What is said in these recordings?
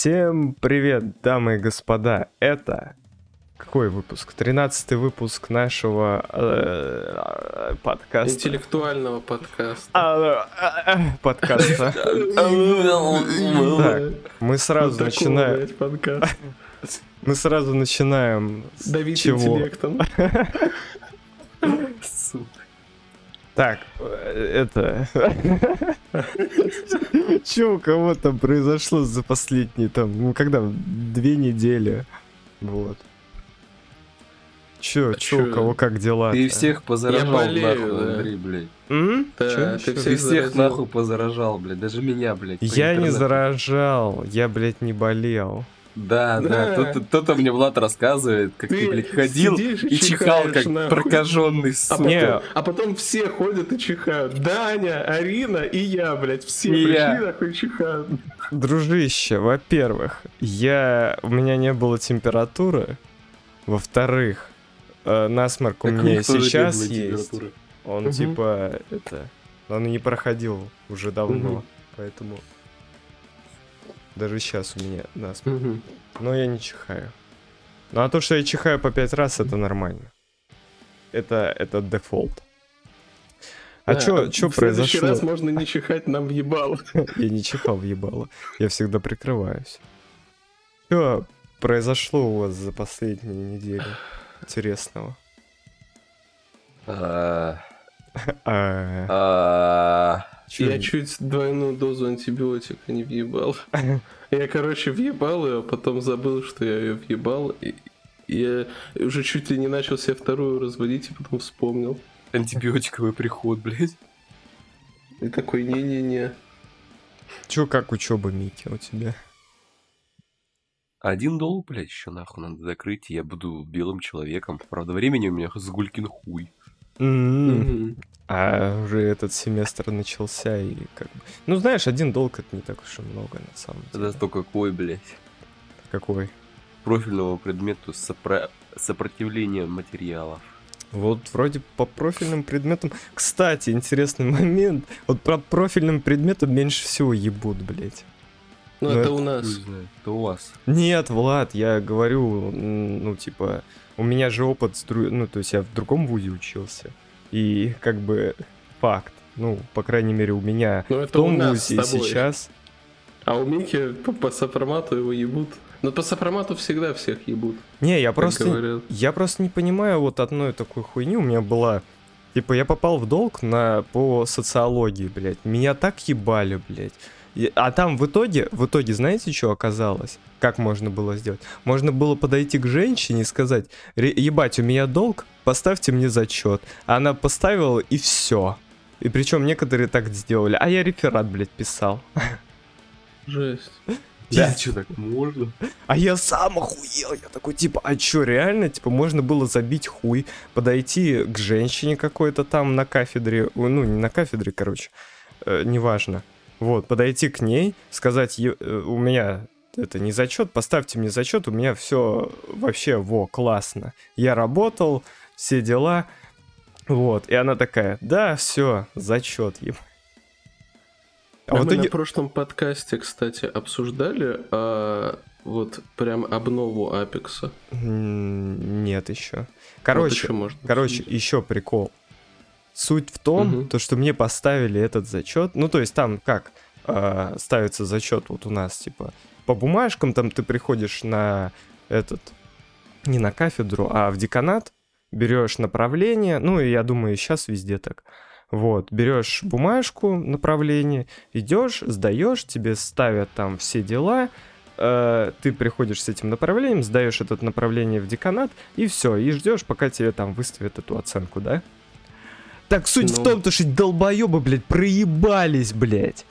Всем привет, дамы и господа. Это какой выпуск? Тринадцатый выпуск нашего э, подкаста. Интеллектуального подкаста. А, э, э, подкаста. Так, мы сразу начинаем. Мы сразу начинаем. с Давить чего? интеллектом. Так, э, это... Че у кого там произошло за последние там, ну когда, две недели? Вот. Чё, чё у чё? кого как дела? Ты всех позаражал болею, нахуй, да. Андрей, блядь. Да, ты Ты всех всех заразил. нахуй позаражал, блядь. Даже меня, блядь. Я не заражал, я, блядь, не болел. Да, да. Да. Кто-то- Кто-то мне Влад рассказывает, как ты, Ты блядь, ходил и чихал, чихаешь как нахуй. прокаженный, А сука. Не. потом, а потом все ходят и чихают. Даня, Арина и я, блядь. Все И пришли я. нахуй чихают. Дружище, во-первых, я... у меня не было температуры. Во-вторых, э, насморк у Так меня сейчас есть. Он Мгм. типа, это... Он и не проходил уже давно, Мгм. поэтому... Даже сейчас у меня насморк. Но я не чихаю. Ну а то, что я чихаю по пять раз, это нормально. Это, это дефолт. А Да, чё, чё в следующий произошло? раз можно не чихать нам въебало. Я не чихал в ебало. Я всегда прикрываюсь. Что произошло у вас за последние недели интересного? А, А, а, Я чуть двойную дозу антибиотика не въебал. Я, короче, въебал ее, а потом забыл, что я ее въебал. И я уже чуть ли не начал себе вторую разводить, и потом вспомнил. Антибиотиковый приход, блядь. И такой, не-не-не. Чё, как учеба, Мики, у тебя? Один долг, блядь, еще нахуй надо закрыть, и я буду белым человеком. Правда, времени у меня сгулькин хуй. Мгм. А уже этот семестр начался и как бы... Ну, знаешь, один долг это не так уж и много, на самом деле. Зато какой, блядь. Какой? Профильного предмету сопро- сопротивления материалов. Вот вроде по профильным предметам... Кстати, интересный момент. Вот про профильным предметам меньше всего ебут, блядь. Ну, Ну, это это у нас. это у вас. Нет, Влад, я говорю, ну, типа, у меня же опыт, ну, то есть я в другом вузе учился. И как бы факт, ну, по крайней мере, у меня Ну, в том вузе сейчас... А у Мики по, по сопромату его ебут. Ну, по сопромату всегда всех ебут. Не, я просто... говорят. Я просто не понимаю вот одной такой хуйни. У меня была... Типа, я попал в долг на, по социологии, блядь. Меня так ебали, блядь. А там в итоге, в итоге, знаете, что оказалось? Как можно было сделать? Можно было подойти к женщине и сказать, «Ре- ебать, у меня долг, поставьте мне зачет. А она поставила, и все. И причем некоторые так сделали. А я реферат, блядь, писал. Жесть. Да. что так можно? А я сам охуел, я такой, типа, а чё, реально, типа, можно было забить хуй, подойти к женщине какой-то там на кафедре, ну, не на кафедре, короче, э, неважно, вот, подойти к ней, сказать, «Е- э, у меня это не зачет, поставьте мне зачет, у меня все вообще, во, классно, я работал, все дела, вот, и она такая, да, все, зачет, еб. А А в мы итоге... на прошлом подкасте, кстати, обсуждали а, вот прям обнову Апекса. Нет еще. Вот Короче, ещё можно Короче, обсудить. еще прикол. Суть в том, Мгм. то, что мне поставили этот зачет. Ну, то есть там как э, ставится зачет вот у нас, типа, по бумажкам, там ты приходишь на этот, не на кафедру, а в деканат, берешь направление, ну, и я думаю, сейчас везде так. Вот, берешь бумажку, направление, идешь, сдаешь, тебе ставят там все дела, э, ты приходишь с этим направлением, сдаешь это направление в деканат, и все, и ждешь, пока тебе там выставят эту оценку, да? Так суть в Ну. том, то, что долбоебы, блядь, проебались, блядь.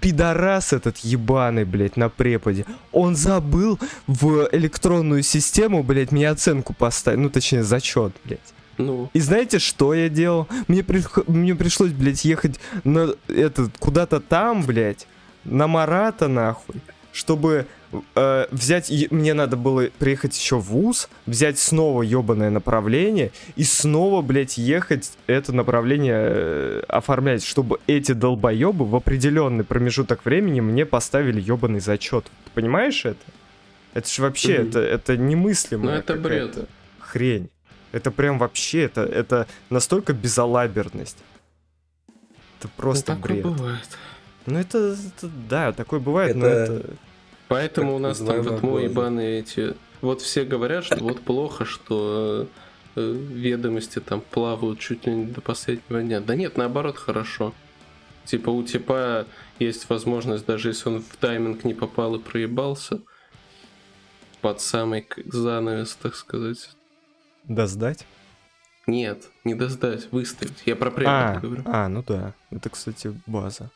Пидорас этот ебаный, блядь, на преподе. Он забыл в электронную систему, блядь, мне оценку поставить. Ну, точнее, зачет, блядь. Ну, И знаете, что я делал? Мне, прих- мне пришлось, блядь, ехать на этот, куда-то там, блядь, на Марата, нахуй. чтобы э, взять... и- Мне надо было приехать еще в ВУЗ, взять снова ебаное направление и снова, блядь, ехать это направление э, оформлять, чтобы эти долбоебы в определенный промежуток времени мне поставили ебаный зачет. Ты понимаешь это? Это же вообще, это, это немыслимо. Ну это бред. Хрень. Это прям вообще, это, это настолько безалаберность. Это просто ну, такое бред. бывает. Ну это, это- да, такое бывает, но Это- это... Поэтому Так у нас там вот мои ебаные эти... Вот все говорят, что вот плохо, что э, ведомости там плавают чуть ли не до последнего дня. Да нет, наоборот, хорошо. Типа у типа есть возможность, даже если он в тайминг не попал и проебался, под самый занавес, так сказать. Да сдать? Нет, не досдать, выставить. Я про препод А, говорю. а, ну да. Это, кстати, база.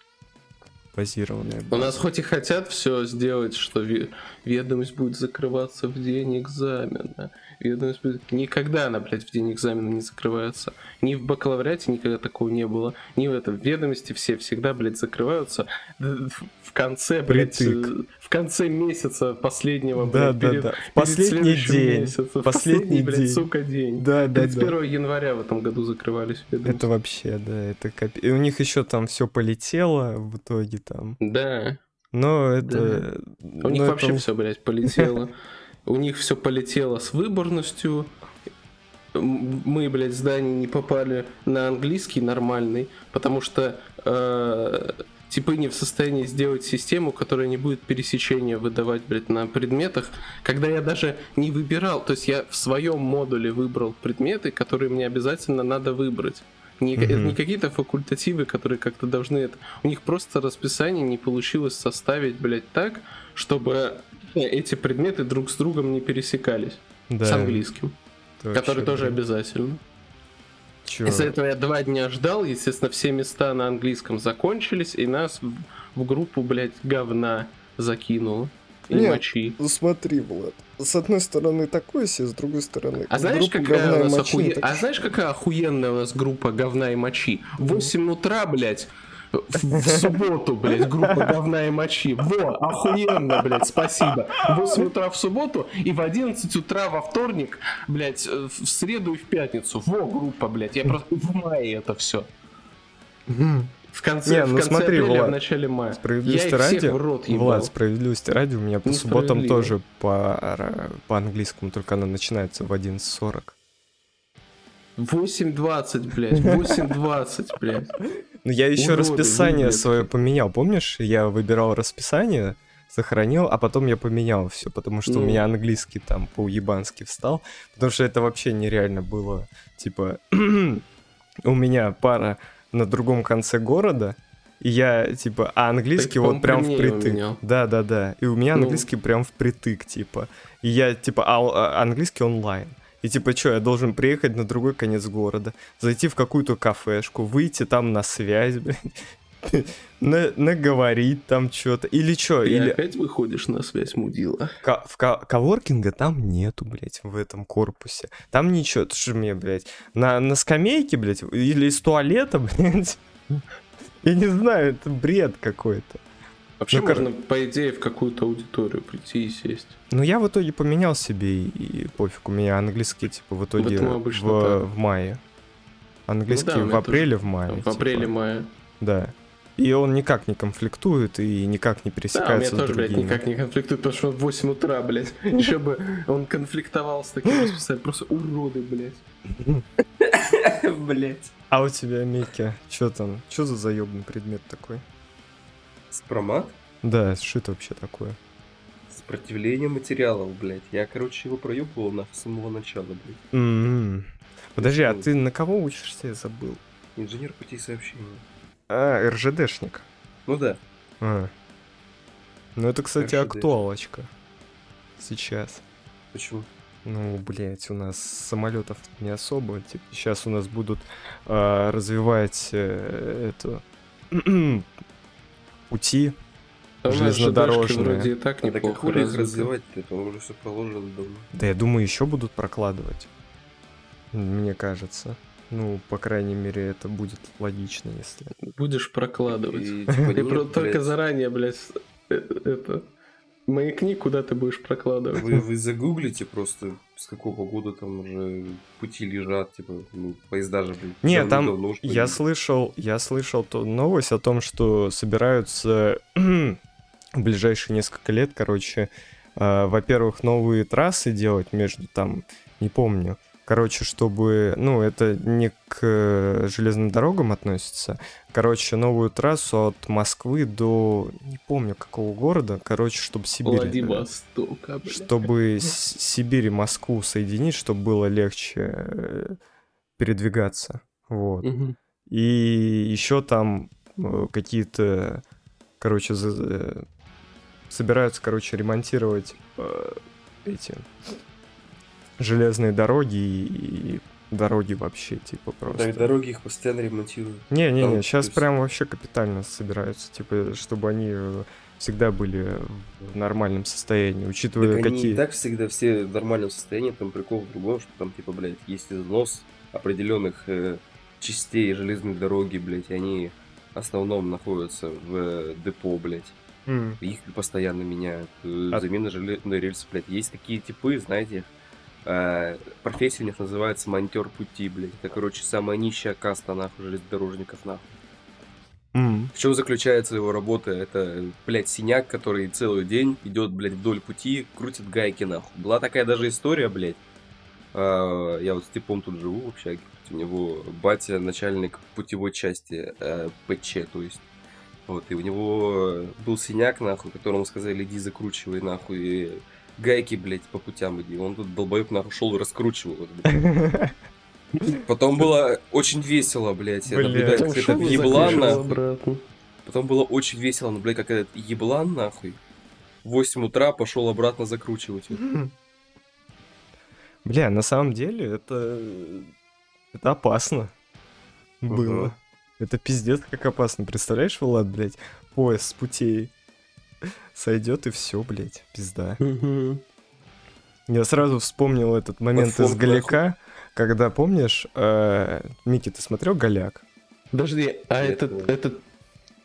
Базированная У нас хоть и хотят все сделать, что ве- ведомость будет закрываться в день экзамена. Ведомость будет... Никогда она, блядь, в день экзамена не закрывается. Ни в бакалавриате никогда такого не было. Ни в этом. В ведомости все всегда, блядь, закрываются в в конце, блядь, Притык. э, в конце месяца последнего, Да, блядь, да, перед- да. перед В последний следующим день. месяцем. В Последний блядь, день. сука, день. Да, да, да. 31 января в этом году закрывались ведомости. Это вообще, да, это капи... И у них еще там все полетело в итоге там. Да. Но это... У них но вообще это- все, блядь, полетело. У них все полетело с выборностью. Мы, блядь, здание не попали на английский нормальный, потому что э, типы не в состоянии сделать систему, которая не будет пересечения выдавать, блядь, на предметах, когда я даже не выбирал, то есть я в своем модуле выбрал предметы, которые мне обязательно надо выбрать. Не, Это Мгм. не какие-то факультативы, которые как-то должны это... У них просто расписание не получилось составить, блядь, так, чтобы эти предметы друг с другом не пересекались. Да, С английским, это который тоже обязательно. Чё? Из-за этого я два дня ждал, естественно, все места на английском закончились, и нас в, группу, блядь, говна закинуло. И Нет. мочи. Ну смотри, Влад, с одной стороны такое себе, с другой стороны... А знаешь, какая у нас охуе- а знаешь, какая охуенная у нас группа говна и мочи? В 8 утра, блядь, в, в субботу, блядь, группа говна и мочи. Во, охуенно, блядь, спасибо. В 8 утра в субботу и в 11 утра во вторник, блядь, э, в среду и в пятницу. Во, группа, блядь, я просто в мае это все. В конце, Не, в ну конце смотри, апреля, Влад, в начале мая. Я Справедливости их ради, в рот ебал. Влад, справедливости ради, у меня по субботам тоже по, по английскому, только она начинается в 11.40. 8.20, блядь, 8.20, блядь. Ну, я еще Уроды, расписание выблядки. свое поменял, помнишь? Я выбирал расписание, сохранил, а потом я поменял все, потому что у Ну. меня английский там по-уебански встал, потому что это вообще нереально было. Типа, у меня пара на другом конце города, и я, типа, а английский Так, вот прям по-моему, в при мне притык. поменял. Да, да, да. И у меня Ну. английский прям впритык, типа. И я, типа, а, а английский онлайн. И типа, что, я должен приехать на другой конец города, зайти в какую-то кафешку, выйти там на связь, блядь, на- наговорить там что-то. Или что, Ты или опять выходишь на связь, мудила? в ка- коворкинга там нету, блядь, в этом корпусе. Там ничего, это же мне, блядь, на, на скамейке, блядь, или из туалета, блядь. Я не знаю, это бред какой-то. Вообще Ну, можно, по идее, в какую-то аудиторию прийти и сесть. Ну, я в итоге поменял себе, и, и пофиг, у меня английский, типа, в итоге в, так. в мае. Английский Ну да, в апреле, в мае. В типа. апреле-мае. Да. И он никак не конфликтует и никак не Да, у меня пересекается тоже, блядь, другими. никак не конфликтует, потому что он в 8 утра, блядь. Еще бы он конфликтовал с таким расписанием. Просто уроды, блядь. Блядь. А у тебя, Микки, что там? Что за заебный предмет такой? Спромат? Да, что это вообще такое? Сопротивление материалов, блядь. Я, короче, его проебывал нахуй с самого начала, блядь. М-м. Подожди, а ты на кого учишься, я забыл? Инженер путей сообщения. А, РЖДшник. Ну да. А. Ну это, кстати, РЖД. актуалочка. Сейчас. Почему? Ну, блять, у нас самолетов не особо. Типа, сейчас у нас будут а, развивать э, эту пути. А Железнодорожные. Вроде и так А так хули их развиты. развивать-то? Это уже все положено давно. Да, я думаю, еще будут прокладывать. Мне кажется. Ну, по крайней мере, это будет логично, если. Будешь прокладывать. И, типа, Ты нет, только блядь, заранее, блядь, э, это Маякни, куда ты будешь прокладывать. Вы, вы загуглите просто, с какого года там уже пути лежат, типа, ну, поезда же, блин. Не, там давно уж я слышал, я слышал ту новость о том, что собираются в ближайшие несколько лет, короче, э, во-первых, новые трассы делать между там, не помню, короче, чтобы, ну, это не к э, железным дорогам относится, короче, новую трассу от Москвы до, не помню какого города, короче, чтобы Сибирь, э, Владивосток, бля. чтобы Сибирь и Москву соединить, чтобы было легче э, передвигаться, вот. Мгм. И еще там какие-то, короче, собираются, короче, ремонтировать эти железные дороги и, и дороги вообще, типа Да, и просто. дороги их постоянно ремонтируют. Не-не-не, сейчас прям вообще капитально собираются, типа, чтобы они э, всегда были в нормальном состоянии, учитывая Так они какие... и так всегда все в нормальном состоянии, там прикол в другом, что там, типа, блядь, есть износ определенных э, частей железной дороги, блядь, и они в основном находятся в э, депо, блядь. М, Их постоянно меняют. Э, А- Замена железной рельсы, блядь. Есть такие типы, знаете, профессия у них называется монтер пути, блядь. Это, короче, самая нищая каста, нахуй, железнодорожников, нахуй. м, В чем заключается его работа? Это, блядь, синяк, который целый день идет, блядь, вдоль пути, крутит гайки, нахуй. Была такая даже история, блядь. А, Я вот с типом тут живу в общаге. У него батя начальник путевой части э, ПЧ, то есть. Вот, и у него был синяк, нахуй, которому сказали, иди закручивай, нахуй, и гайки, блядь, по путям иди. Он тут долбоеб, нахуй, шел и раскручивал. их, блядь. Потом было очень весело, блядь, наблюдать, Потом как этот еблан, нахуй. Потом было очень весело, ну, блядь, как этот еблан, нахуй, в 8 утра пошел обратно закручивать. Бля, на самом деле это... Это опасно. Было. Это пиздец как опасно. Представляешь, Влад, блядь, поезд с путей сойдет и все, блядь, пизда. Я сразу вспомнил этот момент из Галяка, когда, помнишь, э, Микки, ты смотрел Галяк? Подожди, а Нет, этот, этот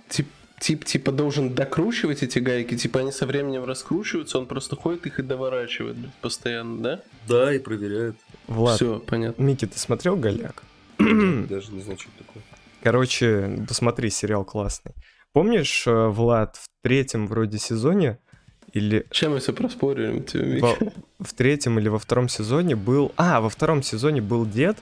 тип, тип типа должен докручивать эти гайки? Типа они со временем раскручиваются, он просто ходит их и доворачивает блядь, постоянно, да? Да, и проверяют. Влад, Все, понятно. Микки, ты смотрел Галяк? Даже не знаю, что такое. Короче, посмотри, сериал классный. Помнишь, э, Влад, в третьем вроде сезоне или Чем мы все проспорили? Во- в третьем или во втором сезоне был... А, во втором сезоне был дед,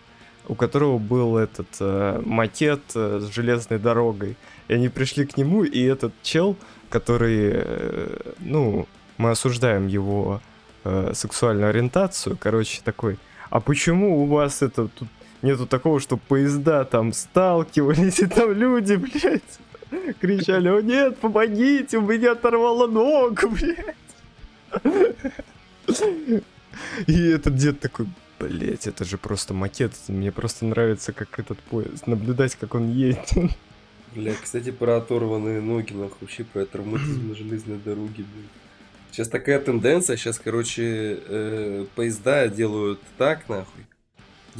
у которого был этот э, макет э, с железной дорогой. И они пришли к нему, и этот чел, который, э, ну, мы осуждаем его э, сексуальную ориентацию, короче, такой, а почему у вас это тут нету такого, что поезда там сталкивались, и там люди, блядь, кричали, о нет, помогите, у меня оторвало ногу, блядь. И этот дед такой, блять, это же просто макет, мне просто нравится, как этот поезд, наблюдать, как он едет. Бля, кстати, про оторванные ноги, нахуй, вообще про травматизм на железной дороге, блядь. Сейчас такая тенденция, сейчас, короче, э, поезда делают так, нахуй,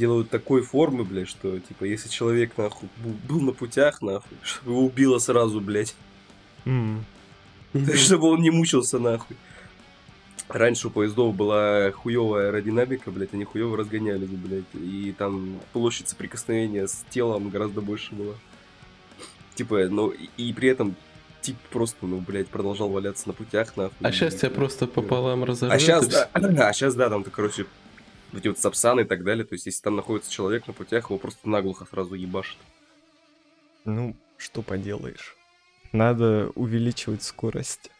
делают такой формы, блядь, что, типа, если человек, нахуй, был на путях, нахуй, чтобы его убило сразу, блядь, М. чтобы он не мучился, нахуй. Раньше у поездов была хуевая аэродинамика, блядь, они хуево разгонялись, блядь, и там площадь соприкосновения с телом гораздо больше была. Типа, ну, и, при этом тип просто, ну, блядь, продолжал валяться на путях, нахуй. А сейчас тебя просто пополам разорвет. А сейчас, да, а сейчас, да, там, то, короче, эти вот сапсаны и так далее, то есть, если там находится человек на путях, его просто наглухо сразу ебашит. Ну, что поделаешь. Надо увеличивать скорость.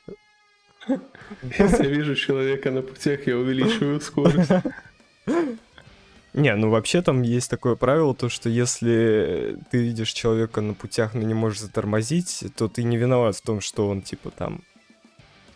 Если я вижу человека на путях, я увеличиваю скорость. Не, ну вообще там есть такое правило, то что если ты видишь человека на путях, но не можешь затормозить, то ты не виноват в том, что он типа там...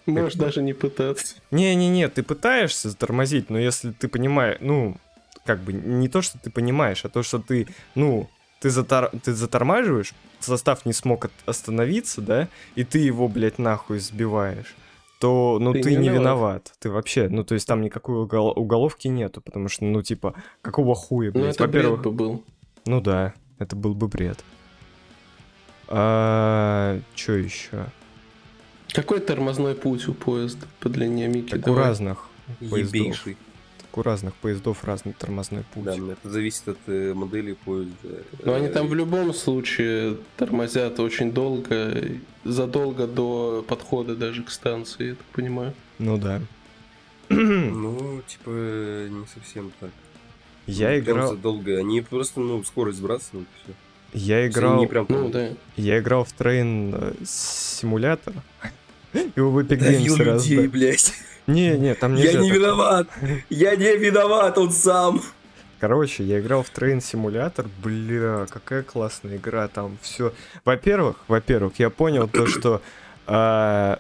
Можешь даже не пытаться. Не-не-не, ты пытаешься затормозить, но если ты понимаешь, ну, как бы не то, что ты понимаешь, а то, что ты, ну, ты, затор... ты затормаживаешь, состав не смог от- остановиться, да, и ты его, блядь, нахуй сбиваешь, то, ну, Ты ты, не виноват. виноват. Ты вообще, ну, то есть там никакой угол- уголовки нету, потому что, ну, типа, какого хуя, Ну блядь, это бред во-первых... бы был. Ну да, это был бы бред. А, что еще? Какой тормозной путь у поезда по длине Мики? Так у разных поездов. Ебейший. Так у разных поездов разный тормозной путь. Да, это зависит от э, модели поезда. Но они там в Э, любом случае тормозят очень долго, задолго до подхода даже к станции, я так понимаю. Ну да. Ну, типа, не совсем так. Я Ну, играл, задолго. Они просто, ну, скорость сбрасывают, все. я играл, Не прям Ну да. я играл в трейн э, симулятор. Его в Epic Games людей, блядь. Не, не, там Я нельзя не виноват. Я не виноват, он сам. Короче, я играл в Train Simulator, бля, какая классная игра, там все. Во-первых, во-первых, я понял то, что а,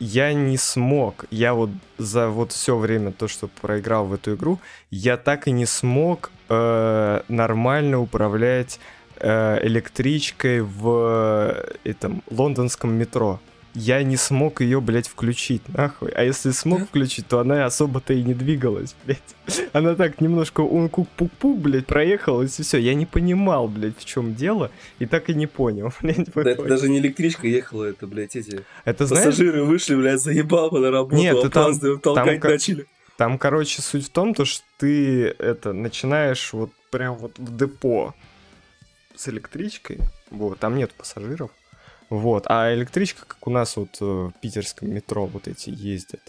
я не смог, я вот за вот все время то, что проиграл в эту игру, я так и не смог э, нормально управлять э, электричкой в э, этом лондонском метро. Я не смог ее, блядь, включить, нахуй. А если смог включить, то она особо-то и не двигалась, блядь. Она так немножко ункук-пук-пук, блядь, проехалась, и все. Я не понимал, блядь, в чем дело, и так и не понял, блядь. Да это даже не электричка ехала, это, блядь, эти Это знаешь, пассажиры вышли, блядь, заебал на работу, Нет, ты там- толкать как- начали. Там, короче, суть в том, то, что ты это начинаешь вот прям вот в депо с электричкой. Вот, там нет пассажиров. Вот, а электричка, как у нас вот э, в питерском метро вот эти ездят.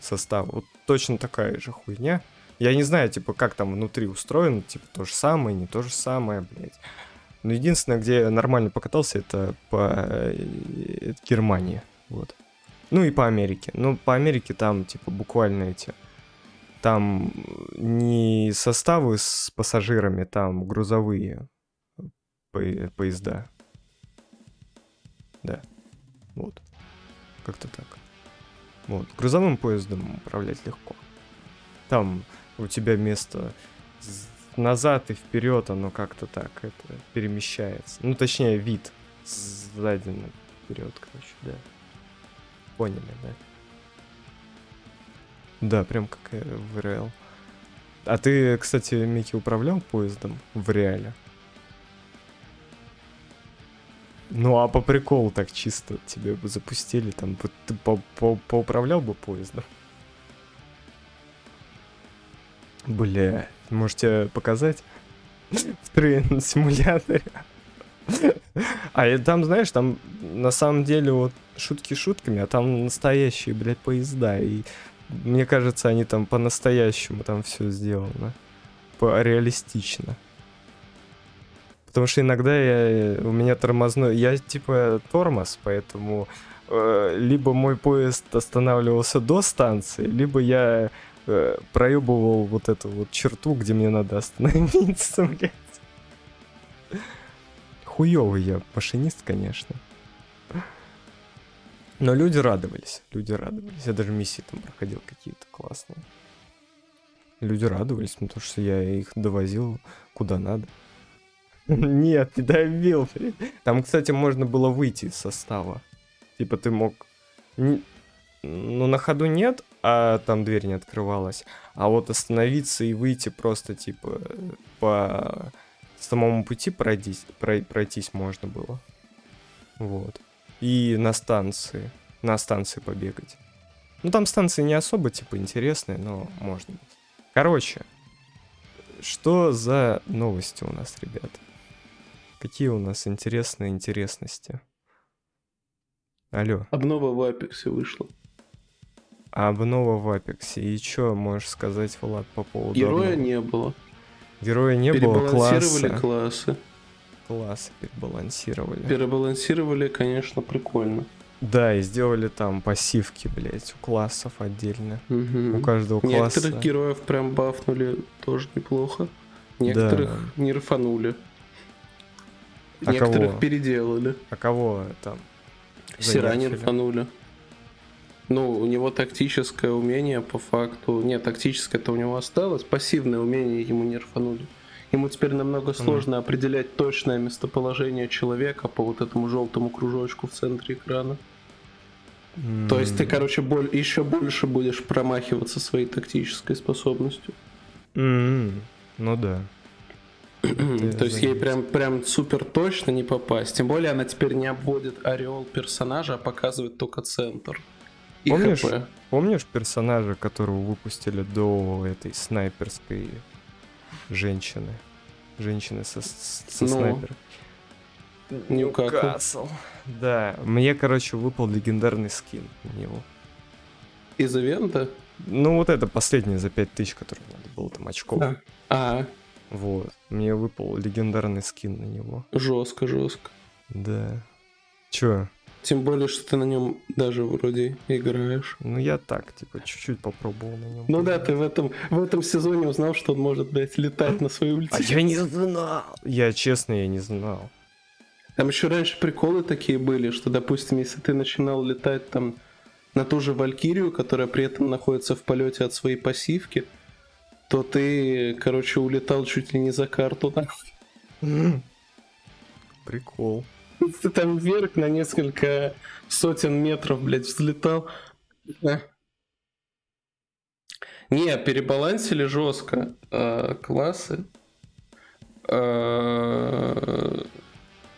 Состав. Вот точно такая же хуйня. Я не знаю, типа, как там внутри устроено, типа, то же самое, не то же самое, блядь. Но единственное, где я нормально покатался, это по э, Германии. Вот. Ну и по Америке. Ну, по Америке там, типа, буквально эти... Там не составы с пассажирами, там грузовые по- поезда. Да. Вот. Как-то так. Вот. Грузовым поездом управлять легко. Там у тебя место назад и вперед, оно как-то так это перемещается. Ну, точнее, вид сзади вперед, короче, да. Поняли, да? Да, прям как э, в РЛ. А ты, кстати, Микки, управлял поездом в реале? Ну, а по приколу так чисто тебе бы запустили, там, вот ты по- по- поуправлял бы поездом? Бля, можете показать в трейн симуляторе? А и там, знаешь, там на самом деле вот шутки шутками, а там настоящие, блядь, поезда. И мне кажется, они там по-настоящему там все сделано. По реалистично. Потому что иногда я, у меня тормозной... Я типа тормоз, поэтому э, либо мой поезд останавливался до станции, либо я э, проебывал вот эту вот черту, где мне надо остановиться, блядь. Хуёвый я машинист, конечно. Но люди радовались, люди радовались. Я даже миссии там проходил какие-то классные. Люди радовались, потому что я их довозил куда надо. Нет, не добил. Там, кстати, можно было выйти из состава. Типа ты мог... Ну, на ходу нет, а там дверь не открывалась. А вот остановиться и выйти просто, типа, по самому пути пройдись, прой- пройтись можно было. Вот. И на станции. На станции побегать. Ну, там станции не особо, типа, интересные, но можно. Короче, что за новости у нас, ребят? Какие у нас интересные интересности? Алло, Обнова в Апексе вышла. обнова в Апексе. И что можешь сказать, Влад, по поводу Героя обновы? не было. Героя не было, класса. классы. Классы перебалансировали. Перебалансировали, конечно, прикольно. Да, и сделали там пассивки, блять, у классов отдельно. Мгм. У каждого класса. Некоторых героев прям бафнули тоже неплохо. Некоторых нерфанули. А Некоторых кого? переделали. А кого там? Сера занерфили? нерфанули. Ну, у него тактическое умение по факту... Нет, тактическое-то у него осталось. Пассивное умение ему нерфанули. Ему теперь намного сложно определять точное местоположение человека по вот этому желтому кружочку в центре экрана. То есть ты, короче, боль... еще больше будешь промахиваться своей тактической способностью. м, Ну да. То есть ей прям, прям супер точно не попасть. Тем более она теперь не обводит ореол персонажа, а показывает только центр. И Помнишь, ХП. помнишь персонажа, которого выпустили до этой снайперской женщины? Женщины со, со Ну, снайпером. Ньюкасл. Да, мне, короче, выпал легендарный скин на него. Из ивента? Ну, вот это последнее за 5000, который надо было там очков. Да. А, Вот. Мне выпал легендарный скин на него. жестко, жестко. Да. Чё? Тем более, что ты на нем даже вроде играешь. Ну, я так, типа, чуть-чуть попробовал на нем. Ну да, ты в этом, в этом сезоне узнал, что он может, блядь, летать на своей ульте. А я не знал. Я, честно, я не знал. Там еще раньше приколы такие были, что, допустим, если ты начинал летать там на ту же Валькирию, которая при этом находится в полете от своей пассивки, то ты, короче, улетал чуть ли не за карту. нахуй. Прикол. Ты там вверх на несколько сотен метров, блядь, взлетал. Да. Не, перебалансили жестко э, классы. Э,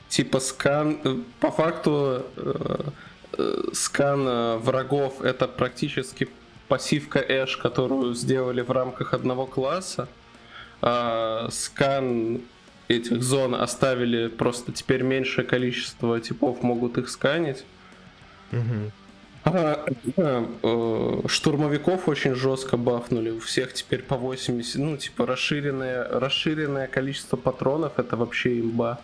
типа скан... э, По факту э, э, скан врагов это практически пассивка Эш, которую сделали в рамках одного класса. А скан этих зон оставили просто теперь меньшее количество типов могут их сканить. Мгм. А, э, штурмовиков очень жестко бафнули. У всех теперь по 80, ну, типа, расширенное, расширенное количество патронов это вообще имба.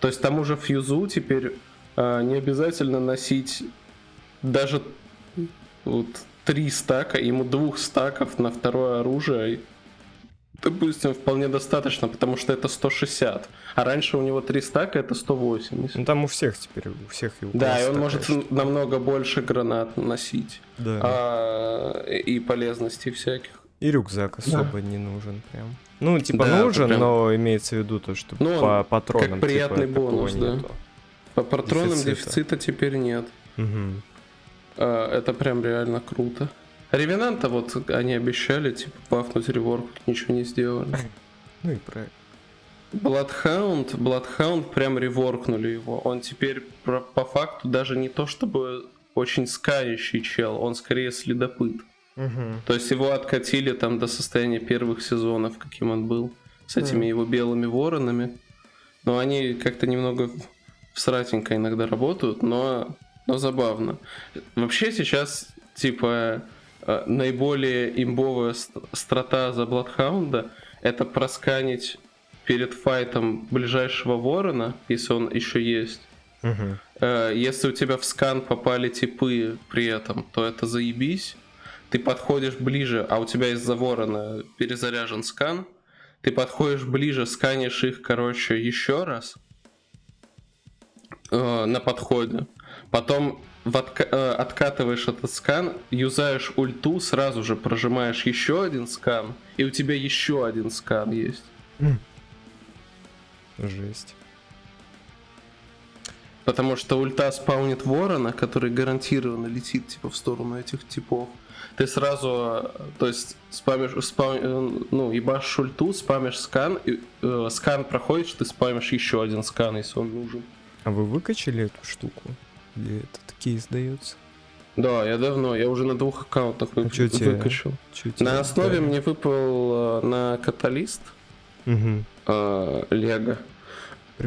То есть тому же фьюзу теперь а, не обязательно носить даже вот три стака, ему двух стаков на второе оружие. Допустим, вполне достаточно, потому что это 160. А раньше у него три стака это 180. Ну, там у всех теперь, у всех у Да, и он может штука. намного больше гранат носить. Да. А, и полезностей всяких. И рюкзак особо не нужен прям. Ну, типа Да, нужен, прям- но имеется в виду то, что Ну, по патронам как приятный типа, бонус, да. нету. По патронам Дефицита. дефицита, теперь нет. Мгм. А, это прям реально круто. Ревенанта вот они обещали, типа, бафнуть реворк, ничего не сделали. Ну и правильно. Bloodhound, Bloodhound прям реворкнули его. Он теперь про- по факту даже не то чтобы очень скающий чел, он скорее следопыт. То есть его откатили там до состояния первых сезонов, каким он был, с этими его белыми воронами. Но они как-то немного всратенько иногда работают, но, но забавно. Вообще сейчас, типа, э, наиболее имбовая ст- страта за Бладхаунда это просканить перед файтом ближайшего ворона, если он еще есть. Э, Если у тебя в скан попали типы при этом, то это заебись. Ты подходишь ближе, а у тебя из-за ворона перезаряжен скан. Ты подходишь ближе, сканишь их, короче, еще раз э, на подходе. Потом в отка- э, откатываешь этот скан, юзаешь ульту, сразу же прожимаешь еще один скан, и у тебя еще один скан есть. Жесть. Потому что ульта спаунит ворона, который гарантированно летит типа в сторону этих типов. Ты сразу, э, то есть, спамишь, спам, э, ну, ебашь ульту, спамишь скан, и, э, скан проходишь, ты спамишь еще один скан, если он нужен. А вы выкачали эту штуку? Или этот кейс дается? Да, я давно, я уже на двух аккаунтах вы- А чё тебе? выкачал. Чё тебе На основе дали? мне выпал э, на каталист Мгм. э, Лего. Ну,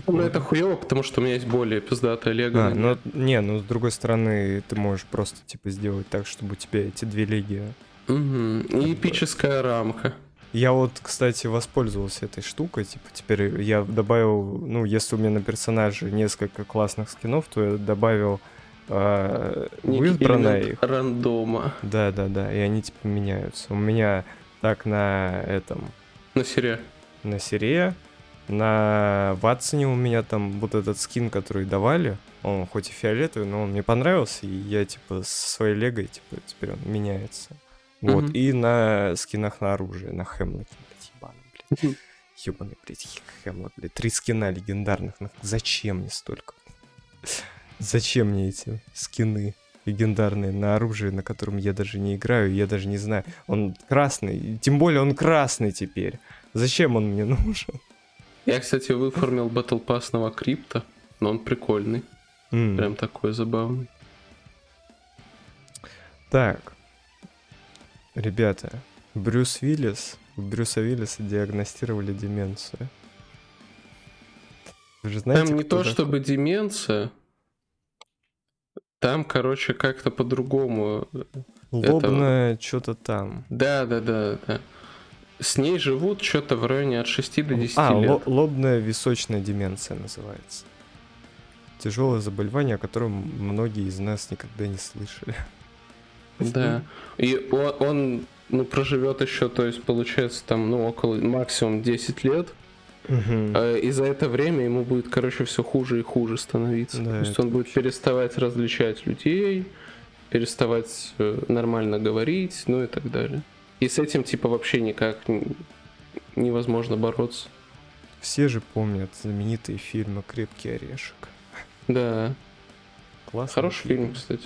Прикольно. это хуево, потому что у меня есть более пиздатая Лего. А, ну, не, ну, с другой стороны, ты можешь просто, типа, сделать так, чтобы у тебя эти две леги... Мгм. И эпическая рамка. Я вот, кстати, воспользовался этой штукой, типа, теперь я добавил, ну, если у меня на персонаже несколько классных скинов, то я добавил э, в избранное элемент их. рандома. Да, да, да, и они, типа, меняются. У меня так на этом, На серия. на Сире, на Ватсоне у меня там вот этот скин, который давали, он хоть и фиолетовый, но он мне понравился, и я, типа, со своей легой, типа, теперь он меняется. Вот, Мгм. и на скинах на оружие, на Хемлоке, блядь, ебаном, блядь. Мгм. Ёбаный, блядь, Хемлок, блядь, три скина легендарных, нах- зачем мне столько? Зачем мне эти скины легендарные на оружие, на котором я даже не играю, я даже не знаю. Он красный, тем более он красный теперь. Зачем он мне нужен? Я, кстати, выформил Battle Pass на крипта, но он прикольный. М. Прям такой забавный. Так. Ребята, Брюс Уиллис, у Брюса Уиллиса диагностировали деменцию. Вы же знаете, Там не то такой? чтобы деменция. Там, короче, как-то по-другому. Лобное что-то там. Да, да, да, да. С ней живут что-то в районе от 6 до 10 А, лет. ло- лобная височная деменция называется. Тяжелое заболевание, о котором многие из нас никогда не слышали. Да. И он, он, ну, проживет еще, то есть, получается, там, ну, около максимум 10 лет. А, И за это время ему будет, короче, все хуже и хуже становиться. Да, То есть он будет переставать различать людей, переставать э, нормально говорить, ну и так далее. И с этим, типа, вообще никак невозможно бороться. Все же помнят знаменитые фильмы «Крепкий орешек». Да, Классный хороший фильм, кстати.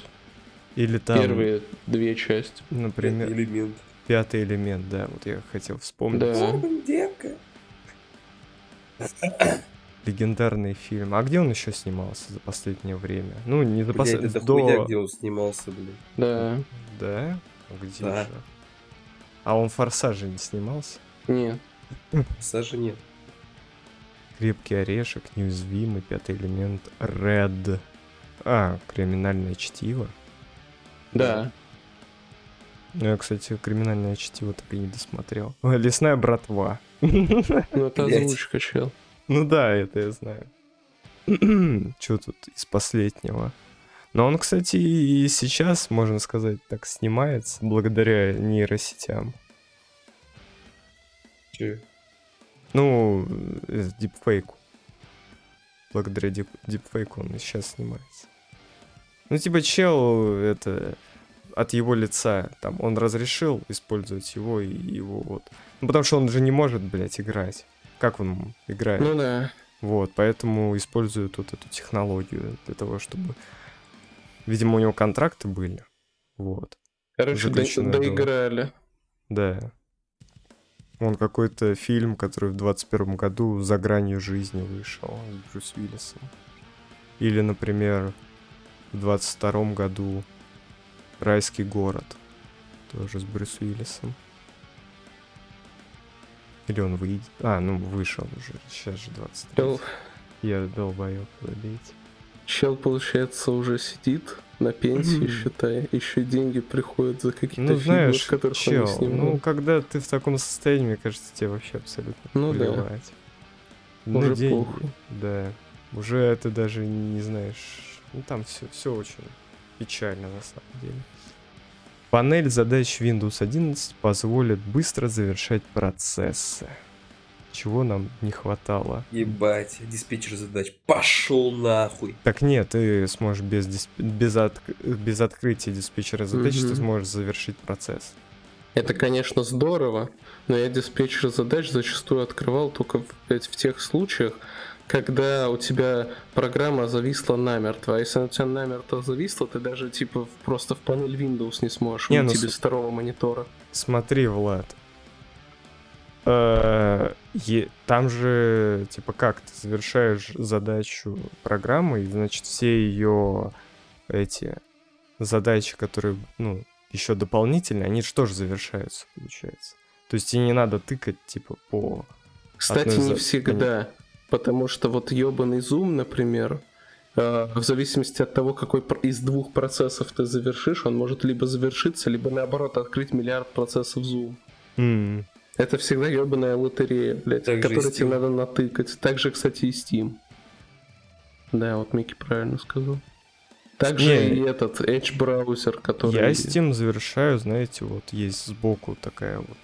Или там, Первые две части. например, Элемент. «Пятый элемент», да, вот я хотел вспомнить. Да. девка. Легендарный фильм. А где он еще снимался за последнее время? Ну, не за последнее... это до... хуйня, где он снимался, блин. Да. Да? А Где Да. же? А он в «Форсаже» не снимался? Нет. Саша нет. Крепкий орешек, неуязвимый, пятый элемент, Red. А, криминальное чтиво. Да. Ну, я, кстати, криминальное чтиво так и не досмотрел. Лесная братва. Ну это озвучка, чел. Ну да, это я знаю. Что тут из последнего? Но он, кстати, и сейчас, можно сказать, так снимается благодаря нейросетям. Че? Ну, э, дипфейку. Благодаря дип- дипфейку он и сейчас снимается. Ну, типа, чел, это от его лица, там, он разрешил использовать его и его вот. Ну, потому что он же не может, блядь, играть. Как он играет? Ну да. Вот, поэтому используют вот эту технологию для того, чтобы... Видимо, у него контракты были. Вот, Короче, до- было. доиграли. да. Он какой-то фильм, который в 21 году «За гранью жизни» вышел с Брюс Уиллисом. Или, например, в 22 году «Райский город» тоже с Брюс Уиллисом. Или он выйдет... А, ну, вышел уже. Сейчас же 23. Чел, Я долбоёб, забейте. чел, получается, уже сидит на пенсии, Мгм. считай. Еще деньги приходят за какие-то Ну, фильмы, знаешь, которых он чел, не снимал. ну, когда ты в таком состоянии, мне кажется, тебе вообще абсолютно Ну да. плевать. На Уже деньги, похуй. Да. Уже ты даже не знаешь. Ну, там все, все очень печально, на самом деле. Панель задач Windows 11 позволит быстро завершать процессы. Чего нам не хватало? Ебать, диспетчер задач. Пошел нахуй. Так нет, ты сможешь без, дисп- без, от- без открытия диспетчера задач, ты Мгм. сможешь завершить процесс. Это, конечно, здорово, но я диспетчер задач зачастую открывал только в, в тех случаях, когда у тебя программа зависла намертво. А если у тебя намертво зависла, ты даже типа просто в панель Windows не сможешь Не, ну выйти с- без второго монитора. Смотри, Влад. Э, Там же, типа, как ты завершаешь задачу программы, и, значит, все ее эти задачи, которые, ну, еще дополнительные, они же тоже завершаются, получается. То есть тебе не надо тыкать, типа, по... Кстати, не всегда. Потому что вот ебаный Zoom, например, э, в зависимости от того, какой из двух процессов ты завершишь, он может либо завершиться, либо наоборот открыть миллиард процессов Zoom. М, Это всегда ебаная лотерея, блядь, Так которую тебе надо натыкать. Так же, кстати, и Steam. Да, вот Микки правильно сказал. Также Не. и этот Edge браузер, который... Я Steam завершаю, знаете, вот есть сбоку такая вот,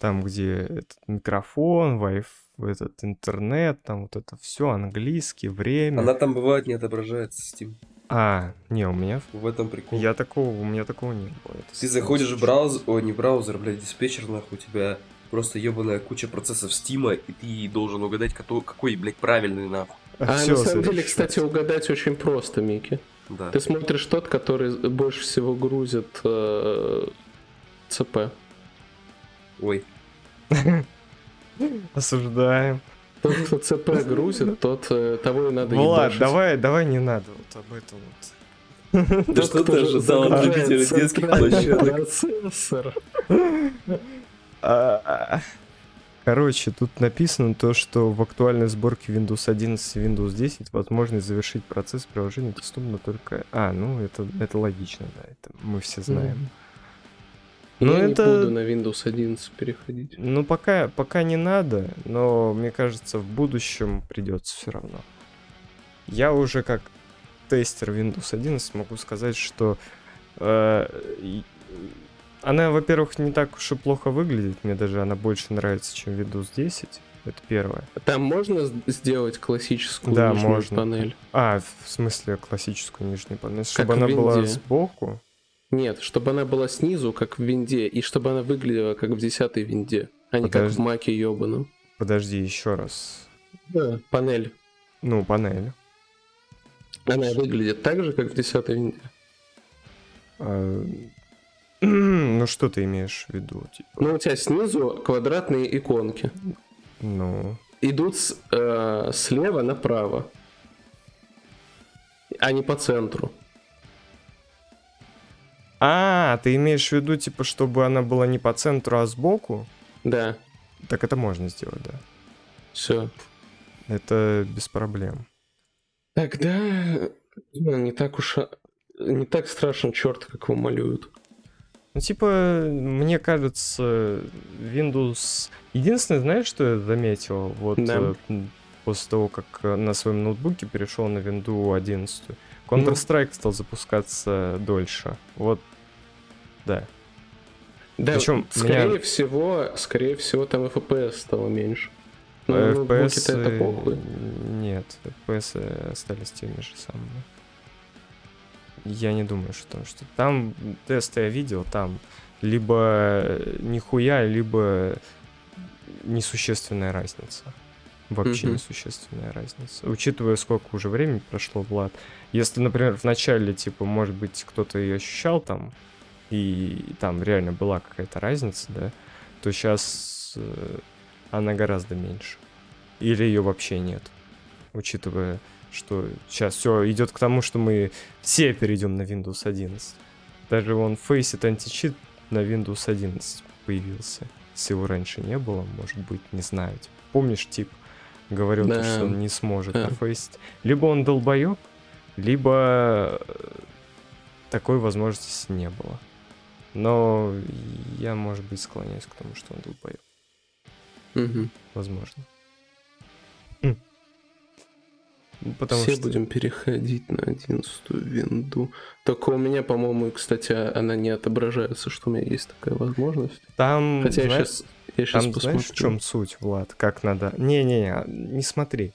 там, где этот микрофон, Wi-Fi, этот интернет, там вот это все, английский, время. Она там бывает не отображается, Steam. А, не, у меня... В этом прикол. Я такого, у меня такого не было. Это Ты заходишь в браузер, ой, не браузер, блядь, диспетчер, нахуй, у тебя просто ебаная куча процессов Стима, и ты должен угадать, какой, какой блядь, правильный, нахуй. А всё на самом деле, кстати, угадать очень просто, Микки. Да. Ты смотришь тот, который больше всего грузит э, ЦП. Ой. Осуждаем. Тот, кто ЦП грузит, тот э, того и надо Влад, ебашить. давай, давай не надо вот об этом вот. Да что ты ожидал от Загружает детских площадок? процессор. А, Короче, тут написано то, что в актуальной сборке Windows 11 и Windows 10 возможность завершить процесс приложения доступна только... А, ну это, это логично, да, это мы все знаем. Ну, Я это- не буду на Windows 11 переходить. Ну, пока, пока не надо, но мне кажется, в будущем придется все равно. Я уже как тестер Windows 11 могу сказать, что э, она, во-первых, не так уж и плохо выглядит. Мне даже она больше нравится, чем Windows 10. Это первое. Там можно сделать классическую Да, нижнюю можно. панель? А, в смысле классическую нижнюю панель. Чтобы в она была сбоку. Нет, чтобы она была снизу, как в винде, и чтобы она выглядела как в десятой винде, а не как Подожди. в маке ёбаном. Подожди, еще раз. Да. Панель. Ну, панель. Она выглядит так же, как в десятой винде. А, Ну, что ты имеешь в виду? Типа, Ну, у тебя снизу квадратные иконки. ну, Идут с- э, слева направо, а не по центру. А, ты имеешь в виду, типа, чтобы она была не по центру, а сбоку? Да, Так это можно сделать, да. все. Это без проблем. Тогда ну, не так уж не так страшен черт, как его малюют. Ну, типа, мне кажется, Windows... Единственное, знаешь, что я заметил? Вот Да. э, после того, как на своем ноутбуке перешел на Windows 11, Counter-Strike стал запускаться дольше. Вот, да. Да, Причём скорее меня- всего, скорее всего, там FPS стало меньше. Ну, А на FPS... это похуй. Нет, FPS остались теми же самыми. Я не думаю, что там что Там тесты я видел, там либо э, нихуя, либо несущественная разница. Вообще Мгм. несущественная разница. Учитывая, сколько уже времени прошло, Влад. Если, например, в начале, типа, может быть, кто-то ее ощущал там, и там реально была какая-то разница, да, то сейчас она гораздо меньше. Или ее вообще нет. Учитывая, что сейчас все идет к тому, что мы все перейдем на Windows 11. Даже вон Faceit античит на Windows 11 появился. Если его раньше не было, может быть, не знаю. Типа, помнишь, тип говорил, то, Да. что он не сможет Да. на Faceit. Либо он долбоеб, либо э, такой возможности не было. Но я, может быть, склоняюсь к тому, что он долбоеб. Мгм. Возможно. М. Ну, Потому Все что... будем переходить на одиннадцатую винду. Только у меня, по-моему, кстати, она не отображается, что у меня есть такая возможность. Там, Хотя я знаешь, сейчас, я щас там посмотрю. знаешь, в чем суть, Влад? Как надо... Не-не-не, не смотри.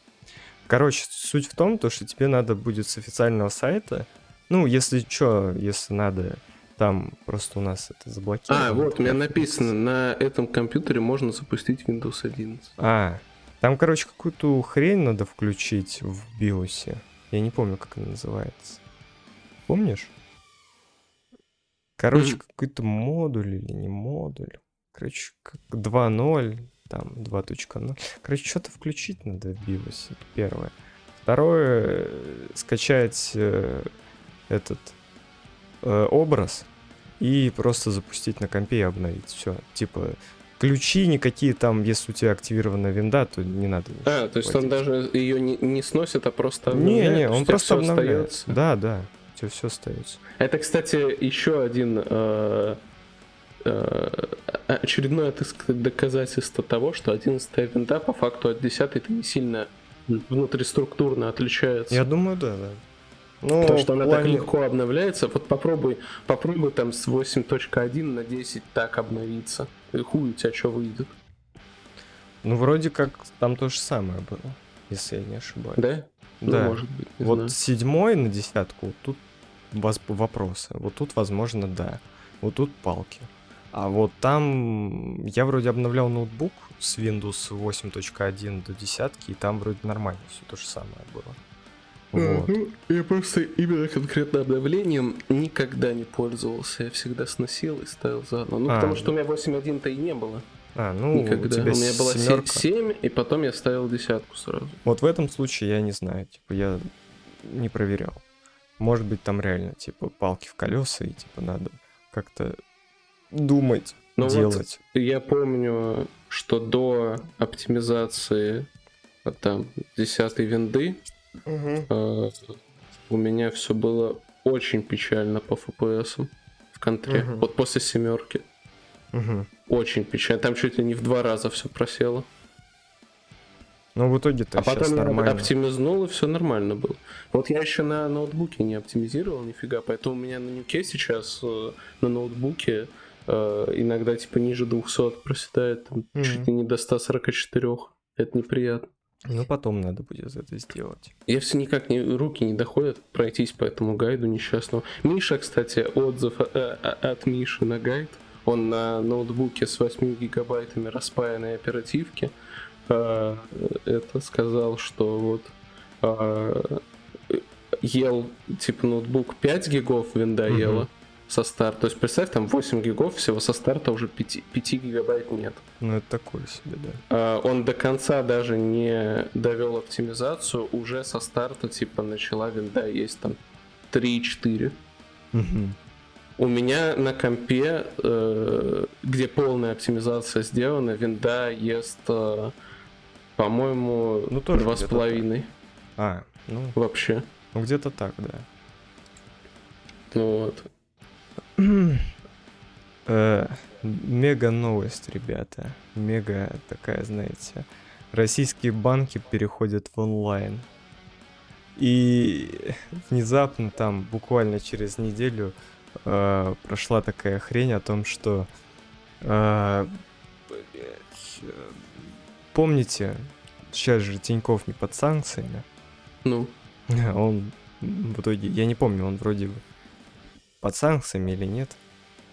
Короче, суть в том, то, что тебе надо будет с официального сайта, ну, если что, если надо, там просто у нас это заблокировано. А, вот, у меня написано, на этом компьютере можно запустить Windows 11. А, там, короче, какую-то хрень надо включить в биосе. Я не помню, как она называется. Помнишь? Короче, какой-то модуль или не модуль. Короче, как 2.0, там 2.0. Короче, что-то включить надо в биосе, это первое. Второе, скачать э, этот э, образ и просто запустить на компе и обновить. Все, типа, ключи никакие там, если у тебя активирована винда, то не надо. А, то есть он даже ее не, не сносит, а просто Не, обновляет? не, есть он просто остается? Да, да, у тебя все остается. Это, кстати, еще один э, очередное, так сказать, доказательство того, что 11 винда по факту от 10 это не сильно внутриструктурно отличается. Я думаю, да, да. Ну, Потому что она так плане- легко обновляется. Вот попробуй, попробуй там с 8.1 на 10 так обновиться. И хуй у тебя что выйдет, Ну, вроде как там то же самое было, если я не ошибаюсь. да? Ну, Да. может быть, вот знаю. седьмой на десятку, тут вопросы. Вот тут, возможно, да. Вот тут палки. А вот там я вроде обновлял ноутбук с Windows 8.1 до десятки, и там вроде нормально все то же самое было. Вот. Ну, я просто именно конкретно обновлением никогда не пользовался. Я всегда сносил и ставил заново. Ну, А. потому что у меня 8.1-то и не было. А, ну, у Никогда. тебя У меня была семерка. 7, и потом я ставил десятку сразу. Вот в этом случае я не знаю, типа, я не проверял. Может быть, там реально, типа, палки в колеса, и, типа, надо как-то думать, Ну вот делать. Я помню, что до оптимизации вот там 10 винды э, у меня все было очень печально по FPS в контре. Мгм. Вот после семерки. Мгм. Очень печально. Там чуть ли не в два раза все просело. Ну, в итоге-то а сейчас потом я нормально. оптимизнул, и все нормально было. Вот я еще на ноутбуке не оптимизировал нифига, поэтому у меня на нюке сейчас э, на ноутбуке иногда типа ниже 200 проседает, там, Мгм. чуть ли не до 144. Это неприятно. Ну, потом надо будет это сделать. Я все никак не, руки не доходят пройтись по этому гайду несчастному. Миша, кстати, отзыв э, э, от Миши на гайд. Он на ноутбуке с 8 гигабайтами распаянной оперативки э, это сказал, что вот э, ел типа ноутбук 5 гигов винда Мгм. ела со старта. То есть представь, там 8 гигов, всего со старта уже 5, 5 гигабайт нет. Ну, это такое себе, да. А, Он до конца даже не довел оптимизацию, уже со старта типа начала винда есть там 3-4. Мгм. У меня на компе, э, где полная оптимизация сделана, винда ест, э, по-моему, Ну, тоже два с где-то половиной А, ну, вообще. ну где-то так, да. Ну вот. Э, Мега новость, ребята. Мега такая, знаете. Российские банки переходят в онлайн. И внезапно там, буквально через неделю, э, прошла такая хрень о том, что... э, помните, сейчас же Тиньков не под санкциями. Ну, Он в итоге, я не помню, он вроде бы под санкциями или нет.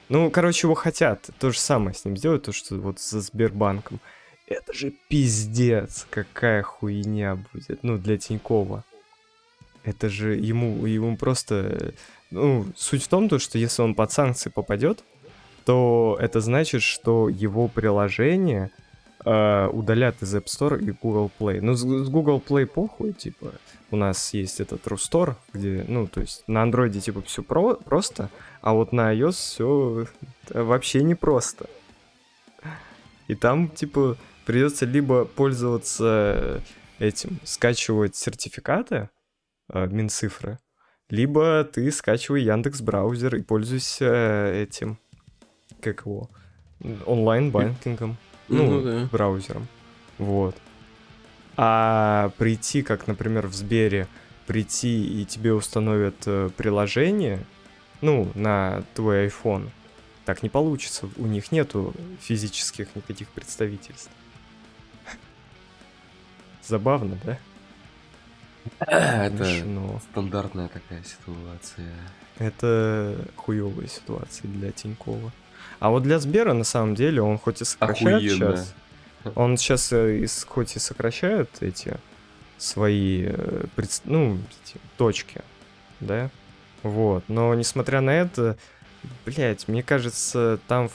Ну, короче, его хотят то же самое с ним сделать, то, что вот со Сбербанком. Это же пиздец, какая хуйня будет, ну, для Тинькова. Это же ему, ему просто... Ну, суть в том, то, что если он под санкции попадет, то это значит, что его приложение э, удалят из App Store и Google Play. Ну, с, с Google Play похуй, типа, у нас есть этот Рустор, где, ну, то есть на андроиде, типа, все про просто, а вот на iOS все вообще не просто. И там, типа, придется либо пользоваться этим, скачивать сертификаты э, Минцифры, либо ты скачивай Яндекс браузер и пользуйся этим, как его, онлайн-банкингом, ну, Ну да. браузером. Вот. А прийти, как, например, в Сбере, прийти и тебе установят э, приложение, ну, на твой iPhone, так не получится. У них нету физических никаких представительств. Забавно, да? Это Смешно. стандартная такая ситуация. Это хуевая ситуация для Тинькова. А вот для Сбера, на самом деле, он хоть и сокращает Охуенно. сейчас, он сейчас э, хоть и сокращает эти свои, э, ну, эти точки, да, вот, но несмотря на это, блять, мне кажется, там